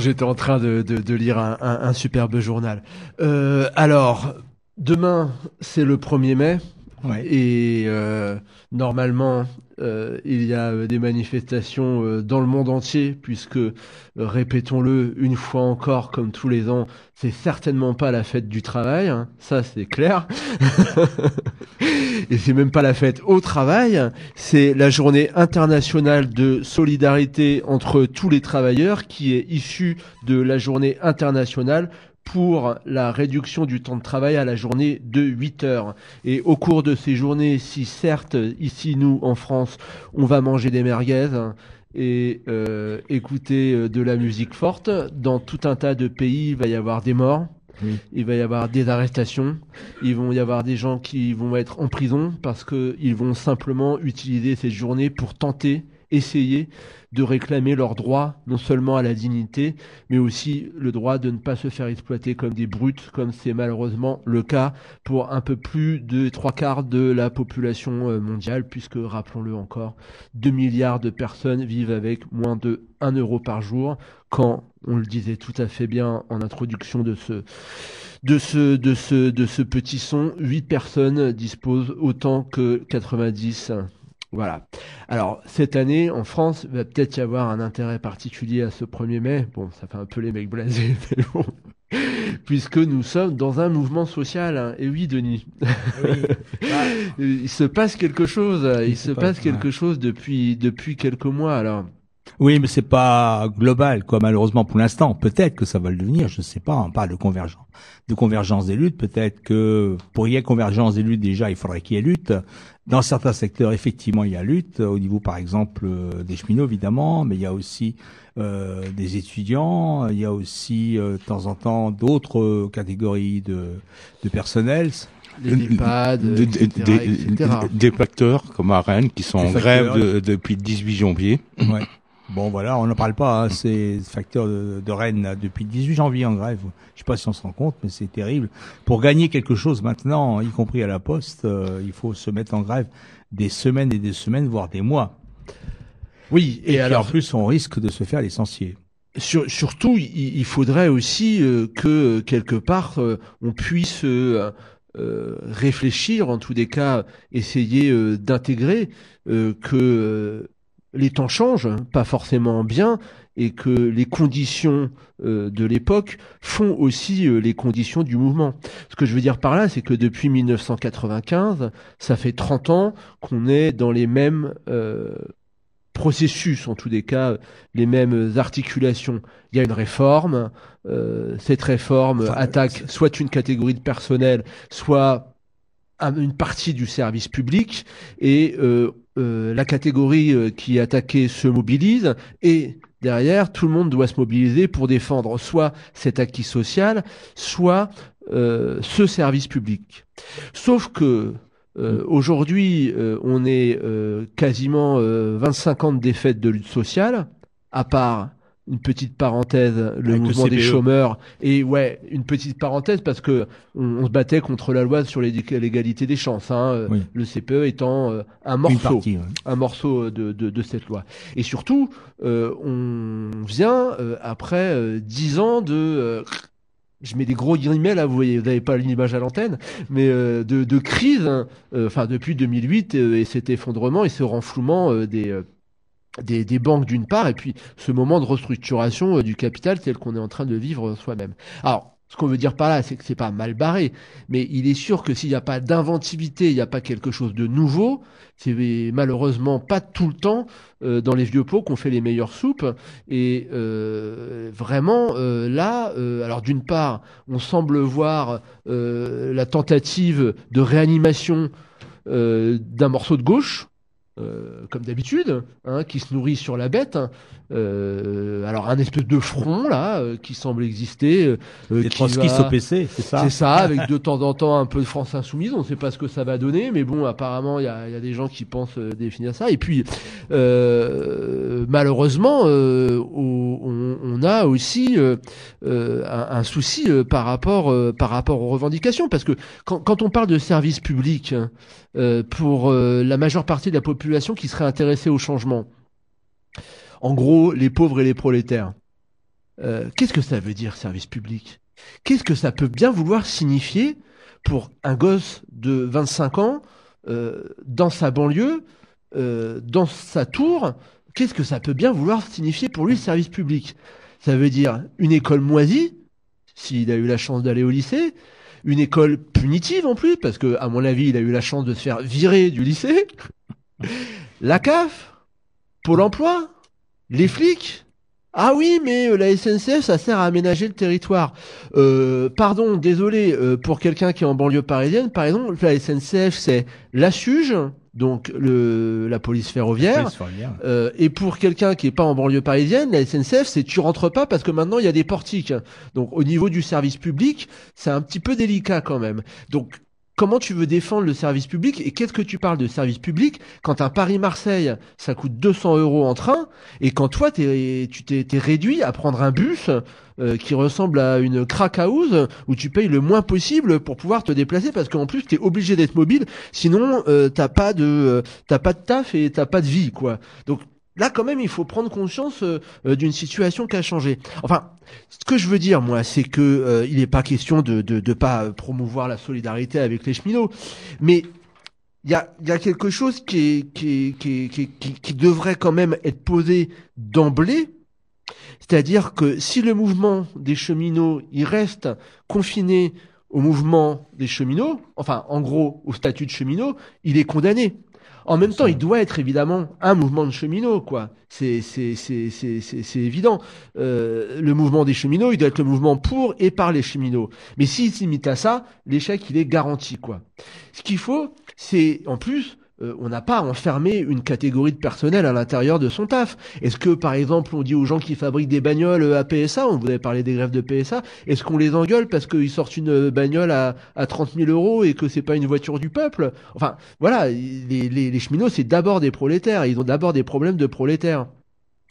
j'étais en train de, lire un, superbe journal. Euh, alors, demain, c'est le 1er mai. Et euh, normalement, euh, il y a euh, des manifestations euh, dans le monde entier, puisque, répétons-le une fois encore, comme tous les ans, c'est certainement pas la fête du travail, hein. ça c'est clair. Et c'est même pas la fête au travail, c'est la journée internationale de solidarité entre tous les travailleurs qui est issue de la journée internationale pour la réduction du temps de travail à la journée de 8 heures. Et au cours de ces journées, si certes, ici, nous, en France, on va manger des merguez et euh, écouter euh, de la musique forte, dans tout un tas de pays, il va y avoir des morts. Il va y avoir des arrestations, il va y avoir des gens qui vont être en prison parce qu'ils vont simplement utiliser cette journée pour tenter, essayer de réclamer leur droit non seulement à la dignité, mais aussi le droit de ne pas se faire exploiter comme des brutes, comme c'est malheureusement le cas pour un peu plus de trois quarts de la population euh, mondiale, puisque, rappelons-le encore, 2 milliards de personnes vivent avec moins de 1 euro par jour, quand, on le disait tout à fait bien en introduction de ce, de ce, petit son, 8 personnes disposent autant que 90 voilà. Alors, cette année, en France, il va peut-être y avoir un intérêt particulier à ce 1er mai. Bon, ça fait un peu les mecs blasés, mais bon. Puisque nous sommes dans un mouvement social. hein. Et oui, Denis. il se passe quelque chose. Il, se passe quelque chose depuis, depuis quelques mois, alors. Oui, mais c'est pas global, quoi. Malheureusement, pour l'instant, peut-être que ça va le devenir. Je sais pas. On parle de convergence, de convergence des luttes. Peut-être que pour y ait convergence des luttes, déjà, il faudrait qu'il y ait lutte. Dans certains secteurs, effectivement, il y a lutte. Au niveau, par exemple, euh, des cheminots, évidemment, mais il y a aussi euh, des étudiants. Il y a aussi, euh, de temps en temps, d'autres euh, catégories de, de personnel. Les EHPAD, Des- etc., des- etc. des facteurs comme à Rennes qui sont Des en facteurs. grève de- depuis le 18 janvier. Ouais. Bon, voilà, on n'en parle pas. Hein. C'est facteur de, de Rennes depuis le 18 janvier en grève. Je sais pas si on se rend compte, mais c'est terrible. Pour gagner quelque chose maintenant, y compris à la poste, euh, il faut se mettre en grève des semaines et des semaines, voire des mois. Oui, et, puis, alors en plus, on risque de se faire licencier. Sur- surtout, il, il faudrait aussi euh, que quelque part euh, on puisse euh, euh, réfléchir, en tous les cas, essayer euh, d'intégrer euh, que euh, les temps changent, hein, pas forcément bien, et que les conditions euh, de l'époque font aussi euh, les conditions du mouvement. Ce que je veux dire par là, c'est que depuis 1995, ça fait 30 ans qu'on est dans les mêmes euh, processus, en tous les cas, les mêmes articulations. Il y a une réforme, euh, cette réforme attaque soit une catégorie de personnel, soit une partie du service public, et euh, euh, la catégorie euh, qui est attaquée se mobilise, et derrière, tout le monde doit se mobiliser pour défendre soit cet acquis social, soit ce service public. Sauf que Aujourd'hui, on est quasiment euh, 25 ans de défaite de lutte sociale, à part une petite parenthèse, le Avec le mouvement des CPE. chômeurs, et ouais, une petite parenthèse parce que on, on se battait contre la loi sur l'égalité des chances, hein, euh, Oui. le CPE étant euh, un morceau, partie, ouais. un morceau de, de, de cette loi. Et surtout, euh, on vient euh, après euh, dix ans de euh, je mets des gros guillemets là, vous voyez, vous n'avez pas l'image à l'antenne, mais euh, de, de crise, hein, euh, enfin depuis 2008 euh, et cet effondrement et ce renflouement euh, des, euh, des banques d'une part et puis ce moment de restructuration euh, du capital tel qu'on est en train de vivre soi-même. Alors ce qu'on veut dire par là, c'est que c'est pas mal barré, mais il est sûr que s'il n'y a pas d'inventivité, il n'y a pas quelque chose de nouveau, c'est malheureusement pas tout le temps euh, dans les vieux pots qu'on fait les meilleures soupes. Et euh, vraiment, là, alors d'une part, on semble voir la tentative de réanimation d'un morceau de gauche. Euh, comme d'habitude, hein, qui se nourrit sur la bête. Euh, alors un espèce de front là euh, qui semble exister. Des qui va- au PC, c'est ça? C'est ça, avec de temps en temps un peu de France insoumise. On ne sait pas ce que ça va donner, mais bon, apparemment il y a, il y a des gens qui pensent définir ça. Et puis malheureusement, on, a aussi un, un souci par rapport par rapport aux revendications, parce que quand, quand on parle de service public hein, pour la majeure partie de la population qui serait intéressée au changement, en gros, les pauvres et les prolétaires. Euh, Qu'est-ce que ça veut dire service public? Qu'est-ce que ça peut bien vouloir signifier pour un gosse de 25 ans euh, dans sa banlieue, euh, dans sa tour, qu'est-ce que ça peut bien vouloir signifier pour lui service public? Ça veut dire une école moisie, s'il a eu la chance d'aller au lycée, une école punitive en plus, parce que à mon avis, il a eu la chance de se faire virer du lycée, la CAF, Pôle emploi, les flics. Ah oui, mais euh, la SNCF, ça sert à aménager le territoire. Euh, pardon, désolé, euh, pour quelqu'un qui est en banlieue parisienne, par exemple, la SNCF, c'est la SUGE, donc le, la police ferroviaire. Police ferroviaire. Euh, et pour quelqu'un qui est pas en banlieue parisienne, la SNCF, c'est tu rentres pas parce que maintenant il y a des portiques. Donc au niveau du service public, c'est un petit peu délicat quand même. Donc Comment tu veux défendre le service public et qu'est-ce que tu parles de service public quand un Paris-Marseille ça coûte 200 euros en train et quand toi t'es, tu t'es, t'es réduit à prendre un bus euh, qui ressemble à une crack house où tu payes le moins possible pour pouvoir te déplacer parce qu'en plus t'es obligé d'être mobile. Sinon euh, t'as pas de euh, t'as pas de taf et t'as pas de vie quoi. Donc Là, quand même, il faut prendre conscience euh, euh, d'une situation qui a changé. Enfin, ce que je veux dire, moi, c'est que euh, il n'est pas question de de, de pas promouvoir la solidarité avec les cheminots, mais il y a, y a quelque chose qui, est, qui, est- qui, qui, qui devrait quand même être posé d'emblée, c'est-à-dire que si le mouvement des cheminots, il reste confiné au mouvement des cheminots, enfin, en gros, au statut de cheminot, il est condamné. En même temps, il doit être évidemment un mouvement de cheminots, quoi. C'est c'est c'est c'est c'est c'est évident. Euh, le mouvement des cheminots, il doit être le mouvement pour et par les cheminots. Mais s'il se limite à ça, l'échec il est garanti, quoi. Ce qu'il faut, c'est en plus. Euh, on n'a pas à enfermer une catégorie de personnel à l'intérieur de son taf. Est-ce que, par exemple, on dit aux gens qui fabriquent des bagnoles euh, à PSA, on vous avait parlé des grèves de PSA, est-ce qu'on les engueule parce qu'ils sortent une euh, bagnole à, à 30 000 euros et que c'est pas une voiture du peuple? Enfin, voilà, les, les, cheminots, c'est d'abord des prolétaires, ils ont d'abord des problèmes de prolétaires.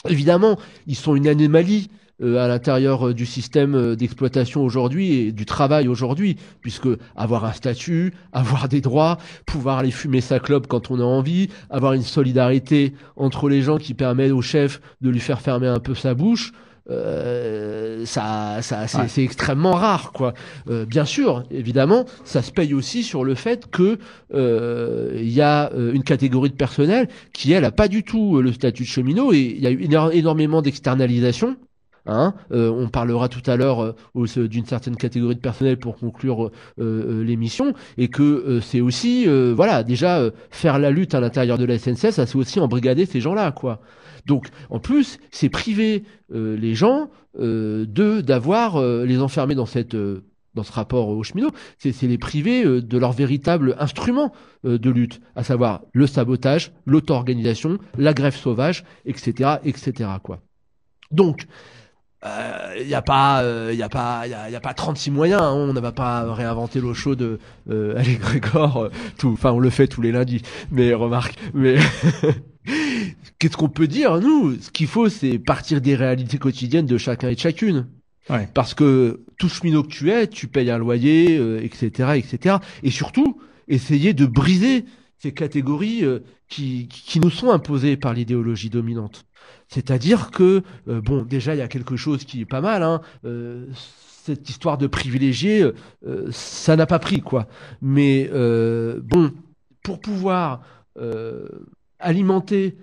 Évidemment, ils sont une anomalie à l'intérieur euh, du système euh, d'exploitation aujourd'hui et du travail aujourd'hui, puisque avoir un statut, avoir des droits, pouvoir aller fumer sa clope quand on a envie, avoir une solidarité entre les gens qui permet au chef de lui faire fermer un peu sa bouche, euh, ça, ça, c'est, Ouais. extrêmement rare, quoi. Euh, bien sûr, évidemment, ça se paye aussi sur le fait que euh, il y a euh, une catégorie de personnel qui elle a pas du tout euh, le statut de cheminot et il y a eu éno- énormément d'externalisation. Hein, euh, on parlera tout à l'heure euh, d'une certaine catégorie de personnel pour conclure euh, euh, l'émission et que euh, c'est aussi euh, voilà déjà faire la lutte à l'intérieur de la SNCF ça c'est aussi embrigader ces gens-là quoi donc en plus c'est priver les gens de d'avoir les enfermer dans cette dans ce rapport aux cheminots, c'est les priver de leur véritable instrument de lutte, à savoir le sabotage, l'auto-organisation, la grève sauvage, etc., etc. Quoi. Donc, il n'y a pas, il y a pas, il y a, y a pas 36 moyens. hein, on ne va pas réinventer l'eau chaude. Euh, allez Grégor, euh, tout. Enfin, on le fait tous les lundis. Mais remarque, mais qu'est-ce qu'on peut dire nous? Ce qu'il faut, c'est partir des réalités quotidiennes de chacun et de chacune. Parce que tout cheminot que tu es, tu payes un loyer, euh, etc., etc. Et surtout, essayer de briser ces catégories euh, qui, qui nous sont imposées par l'idéologie dominante. C'est-à-dire que, euh, bon, déjà, il y a quelque chose qui est pas mal, hein, euh, cette histoire de privilégiés, ça n'a pas pris, quoi. Mais, bon, pour pouvoir alimenter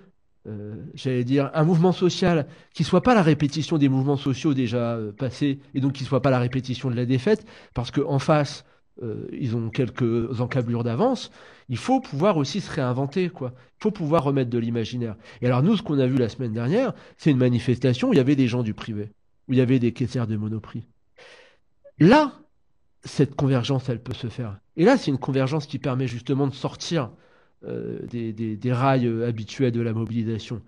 j'allais dire, un mouvement social qui soit pas la répétition des mouvements sociaux déjà passés et donc qui soit pas la répétition de la défaite, parce que en face, euh, ils ont quelques encablures d'avance. Il faut pouvoir aussi se réinventer, quoi. Il faut pouvoir remettre de l'imaginaire. Et alors nous, ce qu'on a vu la semaine dernière, c'est une manifestation où il y avait des gens du privé, où il y avait des caissières de Monoprix. Là, cette convergence, elle peut se faire. Et là, c'est une convergence qui permet justement de sortir euh, des, rails euh, habituels de la mobilisation.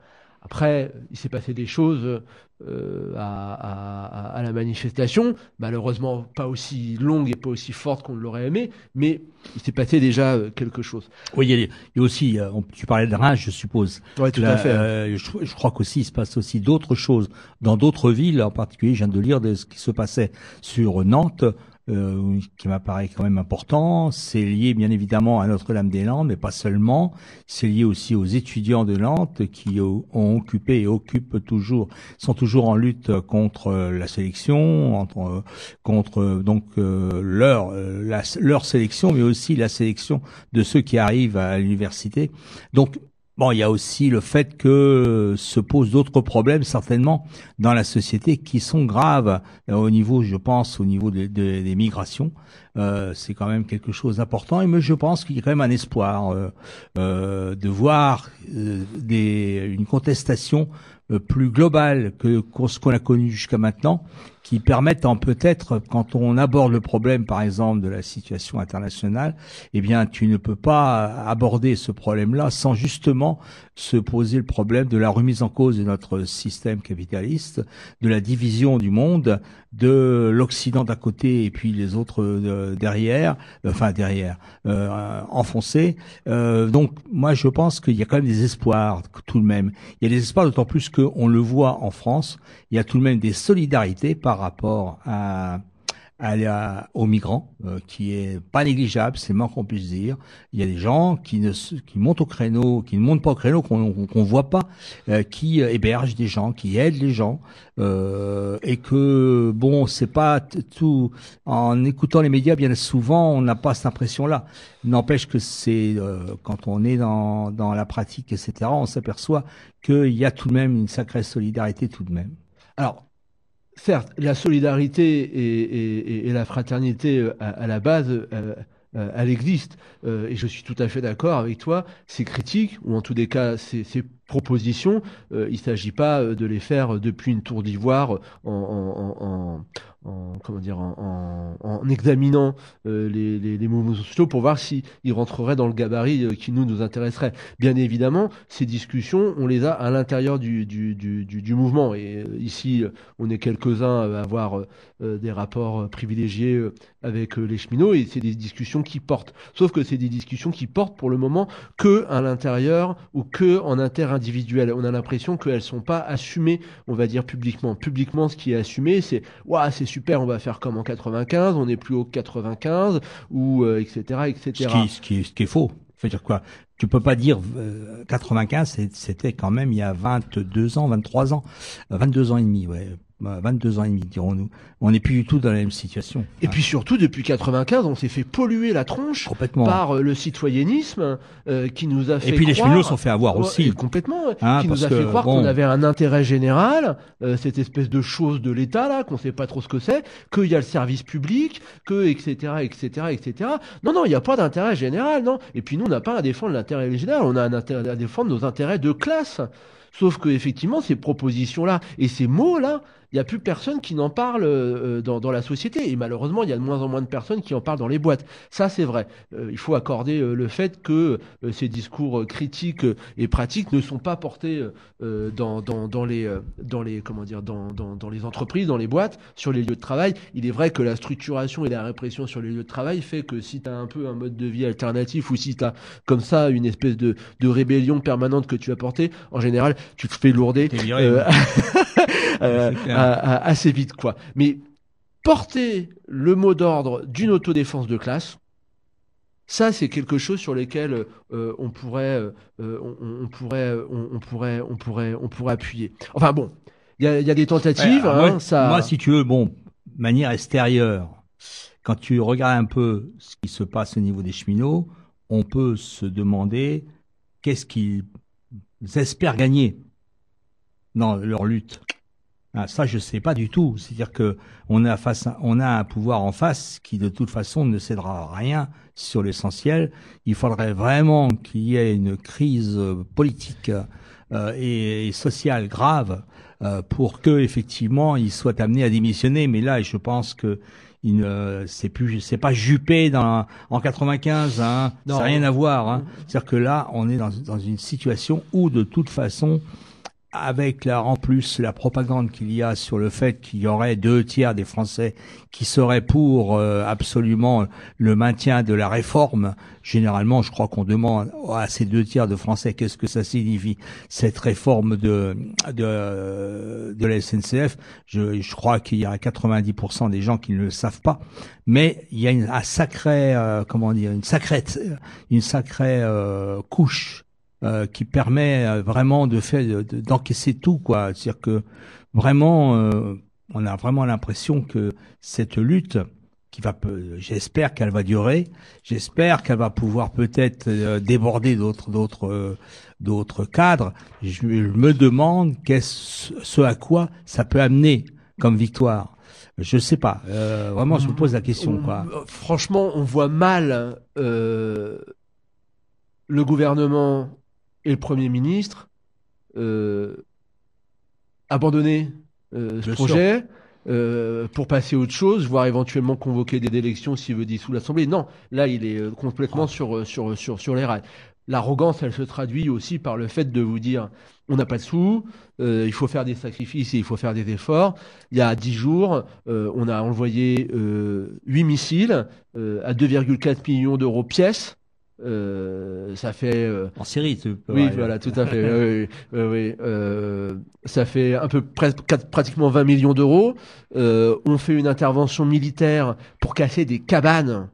Après, il s'est passé des choses euh, à, à, à, la manifestation, malheureusement pas aussi longues et pas aussi fortes qu'on l'aurait aimé, mais il s'est passé déjà euh, quelque chose. Oui, il y a, il y a aussi, euh, on- tu parlais de Reims, je suppose. Ouais, tout à fait. euh, je, je crois qu'aussi il se passe aussi d'autres choses dans d'autres villes, en particulier, je viens de lire de ce qui se passait sur Nantes. Euh, qui m'apparaît quand même important. C'est lié bien évidemment à Notre-Dame-des-Landes, mais pas seulement. C'est lié aussi aux étudiants de Nantes qui ont occupé et occupent toujours, sont toujours en lutte contre la sélection, entre, contre donc euh, leur la, leur sélection, mais aussi la sélection de ceux qui arrivent à l'université. Donc Bon, il y a aussi le fait que se posent d'autres problèmes certainement dans la société qui sont graves euh, au niveau, je pense, au niveau des, migrations. Euh, c'est quand même quelque chose d'important. Et mais je pense qu'il y a quand même un espoir euh, euh de voir euh, des, une contestation plus globale que ce qu'on a connu jusqu'à maintenant, qui permettent en peut-être, quand on aborde le problème, par exemple, de la situation internationale, eh bien, tu ne peux pas aborder ce problème-là sans justement se poser le problème de la remise en cause de notre système capitaliste, de la division du monde, de l'Occident d'un côté et puis les autres euh, derrière, enfin derrière, euh, enfoncés. Euh, donc moi je pense qu'il y a quand même des espoirs tout de même. Il y a des espoirs d'autant plus qu'on le voit en France, il y a tout de même des solidarités par rapport à à, aux migrants, euh, qui est pas négligeable, c'est moins qu'on puisse dire. Il y a des gens qui montent au créneau, qui ne montent pas au créneau, qu'on qu'on voit pas, euh, qui hébergent des gens, qui aident les gens, euh, et que bon, c'est pas tout. En écoutant les médias, bien souvent, on n'a pas cette impression-là. N'empêche que c'est euh, quand on est dans dans la pratique, etc., on s'aperçoit qu'il y a tout de même une sacrée solidarité tout de même. Alors, certes, la solidarité et, la fraternité euh, à, la base, euh, euh, elle existe. Et je suis tout à fait d'accord avec toi. Ces critiques, ou en tous les cas ces, propositions, il ne s'agit pas de les faire depuis une tour d'ivoire en, en, comment dire, en, en examinant euh, les, les, mouvements sociaux pour voir s'ils rentreraient dans le gabarit euh, qui nous nous intéresserait. Bien évidemment, ces discussions, on les a à l'intérieur du, du, du, du, mouvement. Et euh, ici, on est quelques-uns à avoir des rapports privilégiés avec les cheminots, et c'est des discussions qui portent. Sauf que c'est des discussions qui portent pour le moment que à l'intérieur ou que en interindividuel. On a l'impression qu'elles sont pas assumées, on va dire publiquement. Publiquement, ce qui est assumé, c'est waouh, c'est super, on va faire comme en 95, on est plus haut que 95, ou euh, etc., etc. Ce qui, est faux. Quoi? Tu peux pas dire euh, 95, c'était quand même il y a 22 ans, 23 ans, 22 ans et demi, ouais. 22 ans et demi, dirons-nous. On n'est plus du tout dans la même situation. Et puis surtout, depuis 95, on s'est fait polluer la tronche complètement. par euh, le citoyennisme euh, qui nous a fait. Et puis croire... les cheminots sont fait avoir aussi. Complètement. Hein, qui nous a fait croire bon... qu'on avait un intérêt général, euh, cette espèce de chose de l'État là, qu'on sait pas trop ce que c'est, qu'il y a le service public, que etc etc etc. Non non, il n'y a pas d'intérêt général, non. Et puis nous, on n'a pas à défendre général, on a un intérêt à défendre nos intérêts de classe. Sauf que effectivement, ces propositions-là et ces mots-là, il n'y a plus personne qui n'en parle euh, dans, dans, la société. Et malheureusement, il y a de moins en moins de personnes qui en parlent dans les boîtes. Ça, c'est vrai. Euh, il faut accorder euh, le fait que euh, ces discours critiques et pratiques ne sont pas portés euh, dans, dans, dans, les, dans les comment dire dans, dans, dans les entreprises, dans les boîtes, sur les lieux de travail. Il est vrai que la structuration et la répression sur les lieux de travail fait que si tu as un peu un mode de vie alternatif ou si tu as comme ça une espèce de, de rébellion permanente que tu as portée, en général, tu te fais lourder. assez vite, quoi. Mais porter le mot d'ordre d'une autodéfense de classe, ça, c'est quelque chose sur lequel euh, on pourrait, euh, on, on, pourrait, on, on, pourrait, on pourrait, on pourrait appuyer. Enfin bon, il y a, y a, des tentatives. Ouais, hein, moi, ça... moi, si tu veux, bon, manière extérieure, quand tu regardes un peu ce qui se passe au niveau des cheminots, on peut se demander qu'est-ce qu'ils espèrent gagner dans leur lutte. Ah, ça, je sais pas du tout. C'est-à-dire que on a face, à, on a un pouvoir en face qui, de toute façon, ne cédera à rien sur l'essentiel. Il faudrait vraiment qu'il y ait une crise politique euh, et, et, sociale grave euh, pour que, effectivement, il soit amené à démissionner. Mais là, je pense que c'est plus, c'est pas Juppé dans en 95. Hein, ça n'a rien à voir. Hein. C'est-à-dire que là, on est dans, dans une situation où, de toute façon, avec la, en plus la propagande qu'il y a sur le fait qu'il y aurait deux tiers des Français qui seraient pour euh, absolument le maintien de la réforme, généralement, je crois qu'on demande à ces deux tiers de Français qu'est-ce que ça signifie cette réforme de de, de la SNCF. Je, je crois qu'il y a 90% des gens qui ne le savent pas, mais il y a une un sacré euh, comment dire une sacrée une sacrée euh, couche euh, qui permet euh, vraiment de faire de- de- d'encaisser tout quoi. C'est-à-dire que vraiment euh, on a vraiment l'impression que cette lutte qui va j'espère qu'elle va durer j'espère qu'elle va pouvoir peut-être euh, déborder d'autres d'autres d'autres cadres je, me demande qu'est-ce ce à quoi ça peut amener comme victoire. Je sais pas. Euh, vraiment je me pose la question quoi. Franchement, on voit mal euh, le gouvernement et le Premier ministre euh, abandonner euh, ce projet euh, pour passer à autre chose, voire éventuellement convoquer des élections s'il veut dissoudre l'Assemblée. Non, là, il est complètement sur, euh, sur, sur, sur les rails. L'arrogance, elle se traduit aussi par le fait de vous dire on n'a pas de sous, euh, il faut faire des sacrifices et il faut faire des efforts. Il y a dix jours, euh, on a envoyé euh, 8 missiles à 2,4 millions d'euros pièce. Euh, ça fait euh, en série, tu peux oui, voilà, là. tout à fait. oui, oui. Euh, ça fait un peu presque pratiquement 20 millions d'euros. Euh, on fait une intervention militaire pour casser des cabanes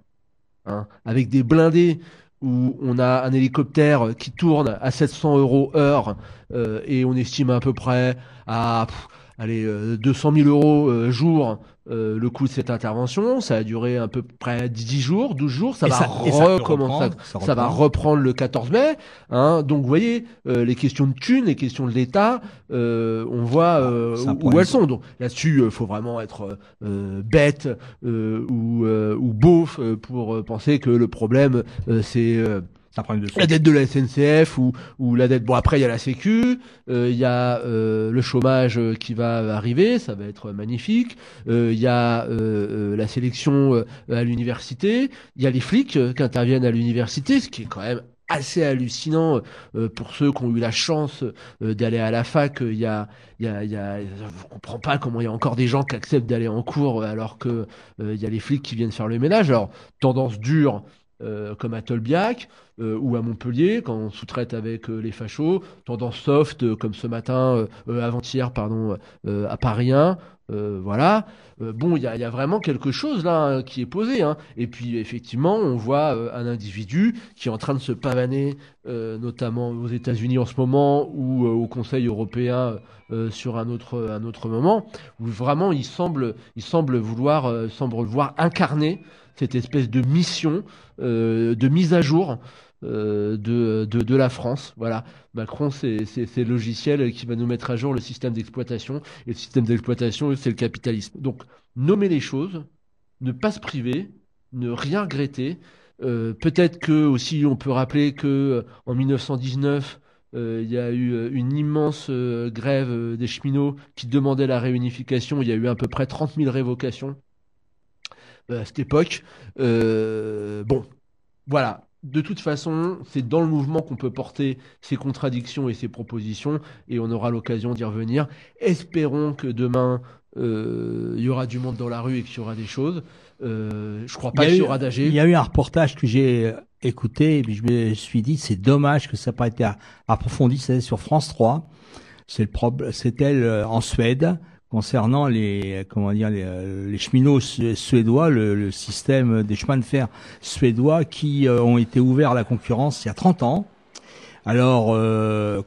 hein, avec des blindés où on a un hélicoptère qui tourne à 700 euros heure euh, et on estime à peu près à pff, allez, euh, 200 000 euros euh, jour euh, le coût de cette intervention. Ça a duré à peu près 10 jours, 12 jours. Ça Et va ça- ça recommencer. reprendre, Ça, ça va reprend. reprendre le 14 mai. Hein. Donc vous voyez, euh, les questions de thunes, les questions de l'État, euh, on voit euh, C'est un où, elles sont. Donc là-dessus, il faut vraiment être euh, bête euh, ou, euh, ou beauf euh, pour euh, penser que le problème, la dette de la SNCF ou, ou la dette. Bon, après, il y a la Sécu, euh, il y a euh, le chômage euh, qui va arriver, ça va être magnifique. Euh, Il y a la sélection à l'université, il y a les flics qui interviennent à l'université, ce qui est quand même assez hallucinant pour ceux qui ont eu la chance d'aller à la fac. Il y a, il y a, il y a, je comprends pas comment il y a encore des gens qui acceptent d'aller en cours alors que il y a les flics qui viennent faire le ménage. Alors tendance dure euh, comme à Tolbiac euh, ou à Montpellier quand on sous-traite avec euh, les fachos, tendance soft comme ce matin, avant-hier pardon, à Paris 1, euh, voilà. Bon, il y a, vraiment quelque chose là hein, qui est posé. Hein. Et puis effectivement, on voit un individu qui est en train de se pavaner, notamment aux États-Unis en ce moment ou au Conseil européen sur un autre un autre moment, où vraiment il semble il semble vouloir semble vouloir incarner cette espèce de mission euh, de mise à jour euh, de, la France. Voilà, Macron, c'est le logiciel qui va nous mettre à jour le système d'exploitation. Et le système d'exploitation, c'est le capitalisme. Donc, nommer les choses, ne pas se priver, ne rien regretter. Euh, Peut-être que aussi, on peut rappeler que en 1919, euh, il y a eu une immense grève des cheminots qui demandait la réunification. Il y a eu à peu près 30 000 révocations à cette époque. Euh, bon, voilà. De toute façon, c'est dans le mouvement qu'on peut porter ces contradictions et ces propositions, et on aura l'occasion d'y revenir. Espérons que demain, euh, il y aura du monde dans la rue et qu'il y aura des choses. Euh, je crois pas Il y a qu'il y eu- aura. Il y a eu un reportage que j'ai euh, écouté et puis je me suis dit c'est dommage que ça n'a pas été approfondi. C'était sur France 3. C'est le problème. C'était en Suède concernant les comment dire les, euh, cheminots su- suédois, le, le système des chemins de fer suédois qui euh, ont été ouverts à la concurrence il y a 30 ans. Alors euh,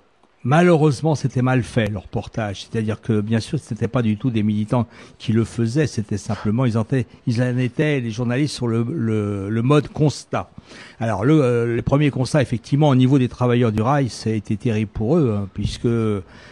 malheureusement c'était mal fait le reportage, c'est-à-dire que bien sûr c'était pas du tout des militants qui le faisaient, c'était simplement ils en étaient, ils en étaient les journalistes sur le, le, mode constat. Alors le, euh, le premier constat effectivement au niveau des travailleurs du rail, ça a été terrible pour eux hein, puisque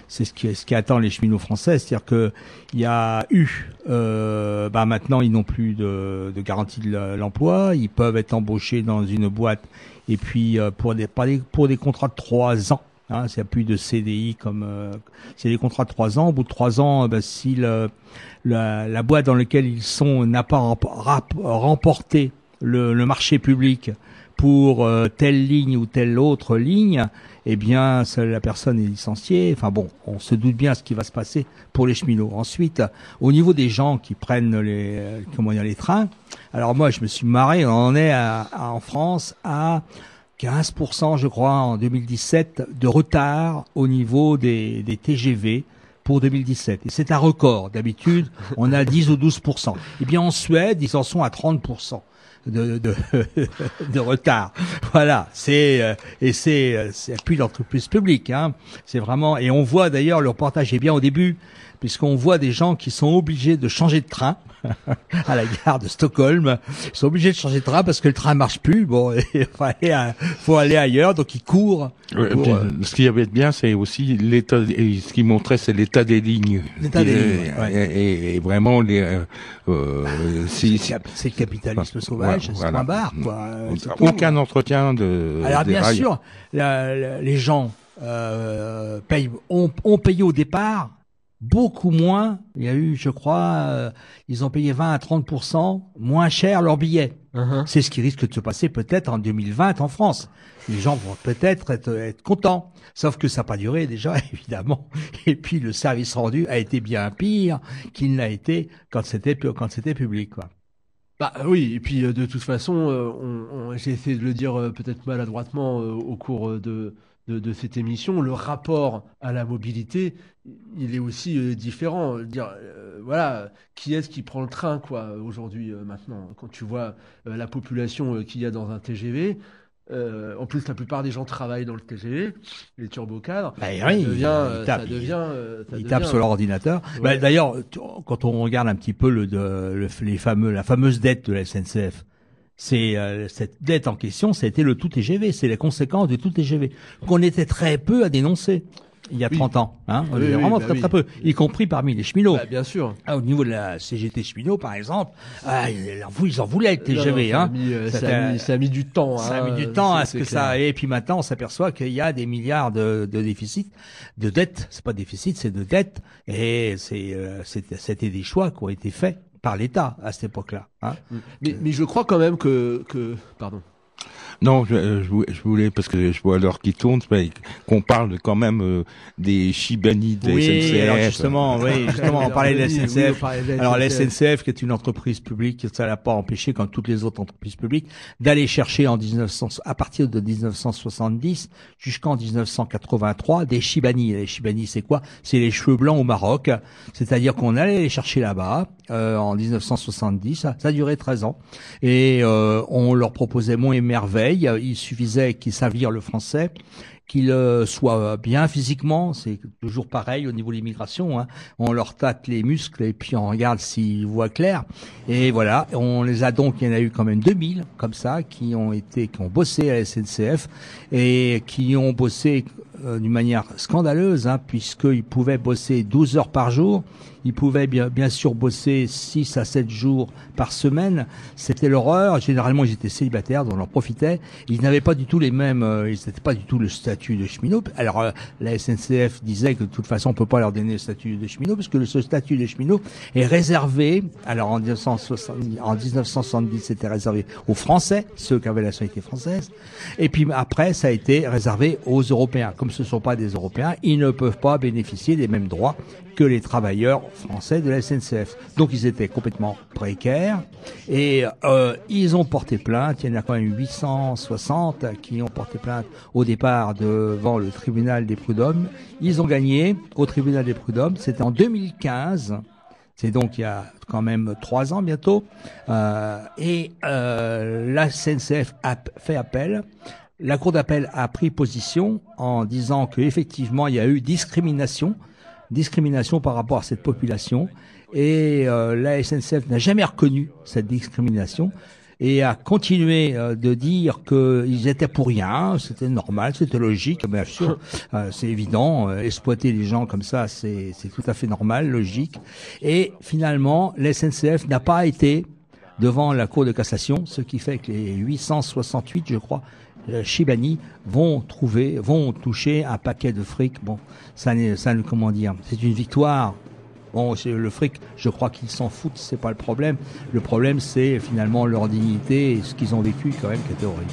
c'est ce qui ce qui attend les cheminots français, c'est-à-dire que il y a eu euh, bah maintenant ils n'ont plus de, de garantie de l'emploi, ils peuvent être embauchés dans une boîte et puis euh, pour des- pour des contrats de trois ans. Hein, c'est plus de CDI comme euh, c'est des contrats de trois ans. Au bout de trois ans, euh, bah, si la, boîte dans laquelle ils sont n'a pas remporté le, marché public pour euh, telle ligne ou telle autre ligne, eh bien, la personne est licenciée. Enfin bon, on se doute bien ce qui va se passer pour les cheminots. Ensuite, au niveau des gens qui prennent les, euh, comment dire, les trains, alors moi, je me suis marré. On en est en France à 15%, je crois, en 2017 de retard au niveau des, TGV pour 2017. Et c'est un record. D'habitude, on a 10 ou 12%. Eh bien, en Suède, ils en sont à 30% de, retard. Voilà, c'est euh, et c'est euh, c'est appui l'entreprise publique. Hein. C'est vraiment et on voit d'ailleurs le reportage est bien au début puisqu'on voit des gens qui sont obligés de changer de train à la gare de Stockholm. Ils sont obligés de changer de train parce que le train marche plus. Bon, il faut faut aller ailleurs, donc ils courent. Ouais, pour, puis, euh, Ce qui avait de bien, c'est aussi l'état. Ce qui montrait, c'est l'état des lignes. L'état des Et- lignes, ouais. et, vraiment les. euh, euh, si- c'est le capitalisme sauvage, c'est Voilà. point barre. Quoi. Euh, c'est tout. Aucun entretien de. Alors des bien rails. sûr, la- la- les gens euh, payent, ont, ont payé au départ beaucoup moins. Il y a eu, je crois, euh, ils ont payé 20 à 30 moins cher leur billet. C'est ce qui risque de se passer peut-être en 2020 en France. Les gens vont peut-être être, être contents. Sauf que ça n'a pas duré déjà, évidemment. Et puis le service rendu a été bien pire qu'il n'a été quand c'était quand c'était public. Quoi. Bah oui, et puis euh, de toute façon, euh, on, on- j'ai essayé de le dire euh, peut-être maladroitement au cours de, de, de cette émission, le rapport à la mobilité, il est aussi euh, différent. Dire, euh, voilà, qui est-ce qui prend le train quoi aujourd'hui euh, maintenant Quand tu vois la population qu'il y a dans un TGV. en plus, la plupart des gens travaillent dans le TGV, les turbocadres. Bah ça oui, devient, il tape, ça devient, ça il tape sur l'ordinateur. Ouais. Bah, D'ailleurs, quand on regarde un petit peu le- les fameux, la fameuse dette de la SNCF, c'est euh, cette dette en question, c'était le tout TGV, c'est la conséquence du tout TGV qu'on était très peu à dénoncer. Il y a 30 ans, hein, Oui, oui, vraiment bah très oui. très peu, y compris parmi les cheminots. Bah, bien sûr. Ah, au niveau de la CGT cheminot, par exemple, ah, ils en voulaient le TGV. non, ça a hein. mis, euh, ça a mis- ça a mis du temps, Ça a hein, mis du temps à ce que ça. Et puis maintenant, on s'aperçoit qu'il y a des milliards de, de déficit, de dettes. C'est pas déficit, c'est de dettes. Et c'est, euh, c'était des choix qui ont été faits par l'État à cette époque-là. Hein. Mais, je crois quand même que pardon. Non, je, euh, je voulais- je voulais, parce que je vois l'heure qui tourne, qu'on parle quand même euh, des Chibani de la Oui, SNCF. alors justement, oui, justement, on parlait de la SNCF. alors la SNCF. Qui est une entreprise publique, ça l'a pas empêché, comme toutes les autres entreprises publiques, d'aller chercher en 1900, à partir de 1970 jusqu'en 1983 des Chibani. Les Chibani, c'est quoi? C'est les cheveux blancs au Maroc. C'est-à-dire qu'on allait les chercher là-bas euh, en 1970. Ça, ça a duré 13 ans. Et euh, on leur proposait monts et merveilles. Il suffisait qu'ils savent le français qu'ils euh, soient bien physiquement, c'est toujours pareil au niveau de l'immigration. Hein. On leur tâte les muscles et puis on regarde s'ils voient clair. Et voilà, on les a donc, il y en a eu quand même 2000 comme ça qui ont été, qui ont bossé à la SNCF et qui ont bossé euh, d'une manière scandaleuse, hein, puisqu'ils pouvaient bosser 12 heures par jour. Ils pouvaient bien, bien sûr bosser 6 à 7 jours par semaine. C'était l'horreur. Généralement, ils étaient célibataires, donc on leur profitait. Ils n'avaient pas du tout les mêmes, euh, ils n'étaient pas du tout le statut de cheminot. Alors, euh, la SNCF disait que de toute façon, on peut pas leur donner le statut de cheminot, parce que ce statut de cheminot est réservé, alors en 1970, en 1970, c'était réservé aux Français, ceux qui avaient la nationalité française. Et puis après, ça a été réservé aux Européens. Ce ne sont pas des Européens, ils ne peuvent pas bénéficier des mêmes droits que les travailleurs français de la SNCF. Donc ils étaient complètement précaires et euh, ils ont porté plainte. Il y en a quand même 860 qui ont porté plainte au départ devant le tribunal des prud'hommes. Ils ont gagné au tribunal des prud'hommes. C'était en 2015. C'est donc il y a quand même trois ans bientôt. Euh, et euh, la SNCF a fait appel. La Cour d'appel a pris position en disant qu'effectivement il y a eu discrimination, discrimination par rapport à cette population. Et euh, la SNCF n'a jamais reconnu cette discrimination et a continué euh, de dire qu'ils étaient pour rien, c'était normal, c'était logique, bien sûr, euh, c'est évident, euh, exploiter les gens comme ça, c'est c'est tout à fait normal, logique. Et finalement, la SNCF n'a pas été devant la Cour de cassation, ce qui fait que les 868, je crois, euh, Chibani vont trouver, vont toucher un paquet de fric. Bon, ça, ça, comment dire, c'est une victoire. Bon, le fric, je crois qu'ils s'en foutent, c'est pas le problème. Le problème, c'est finalement leur dignité et ce qu'ils ont vécu quand même qui était horrible.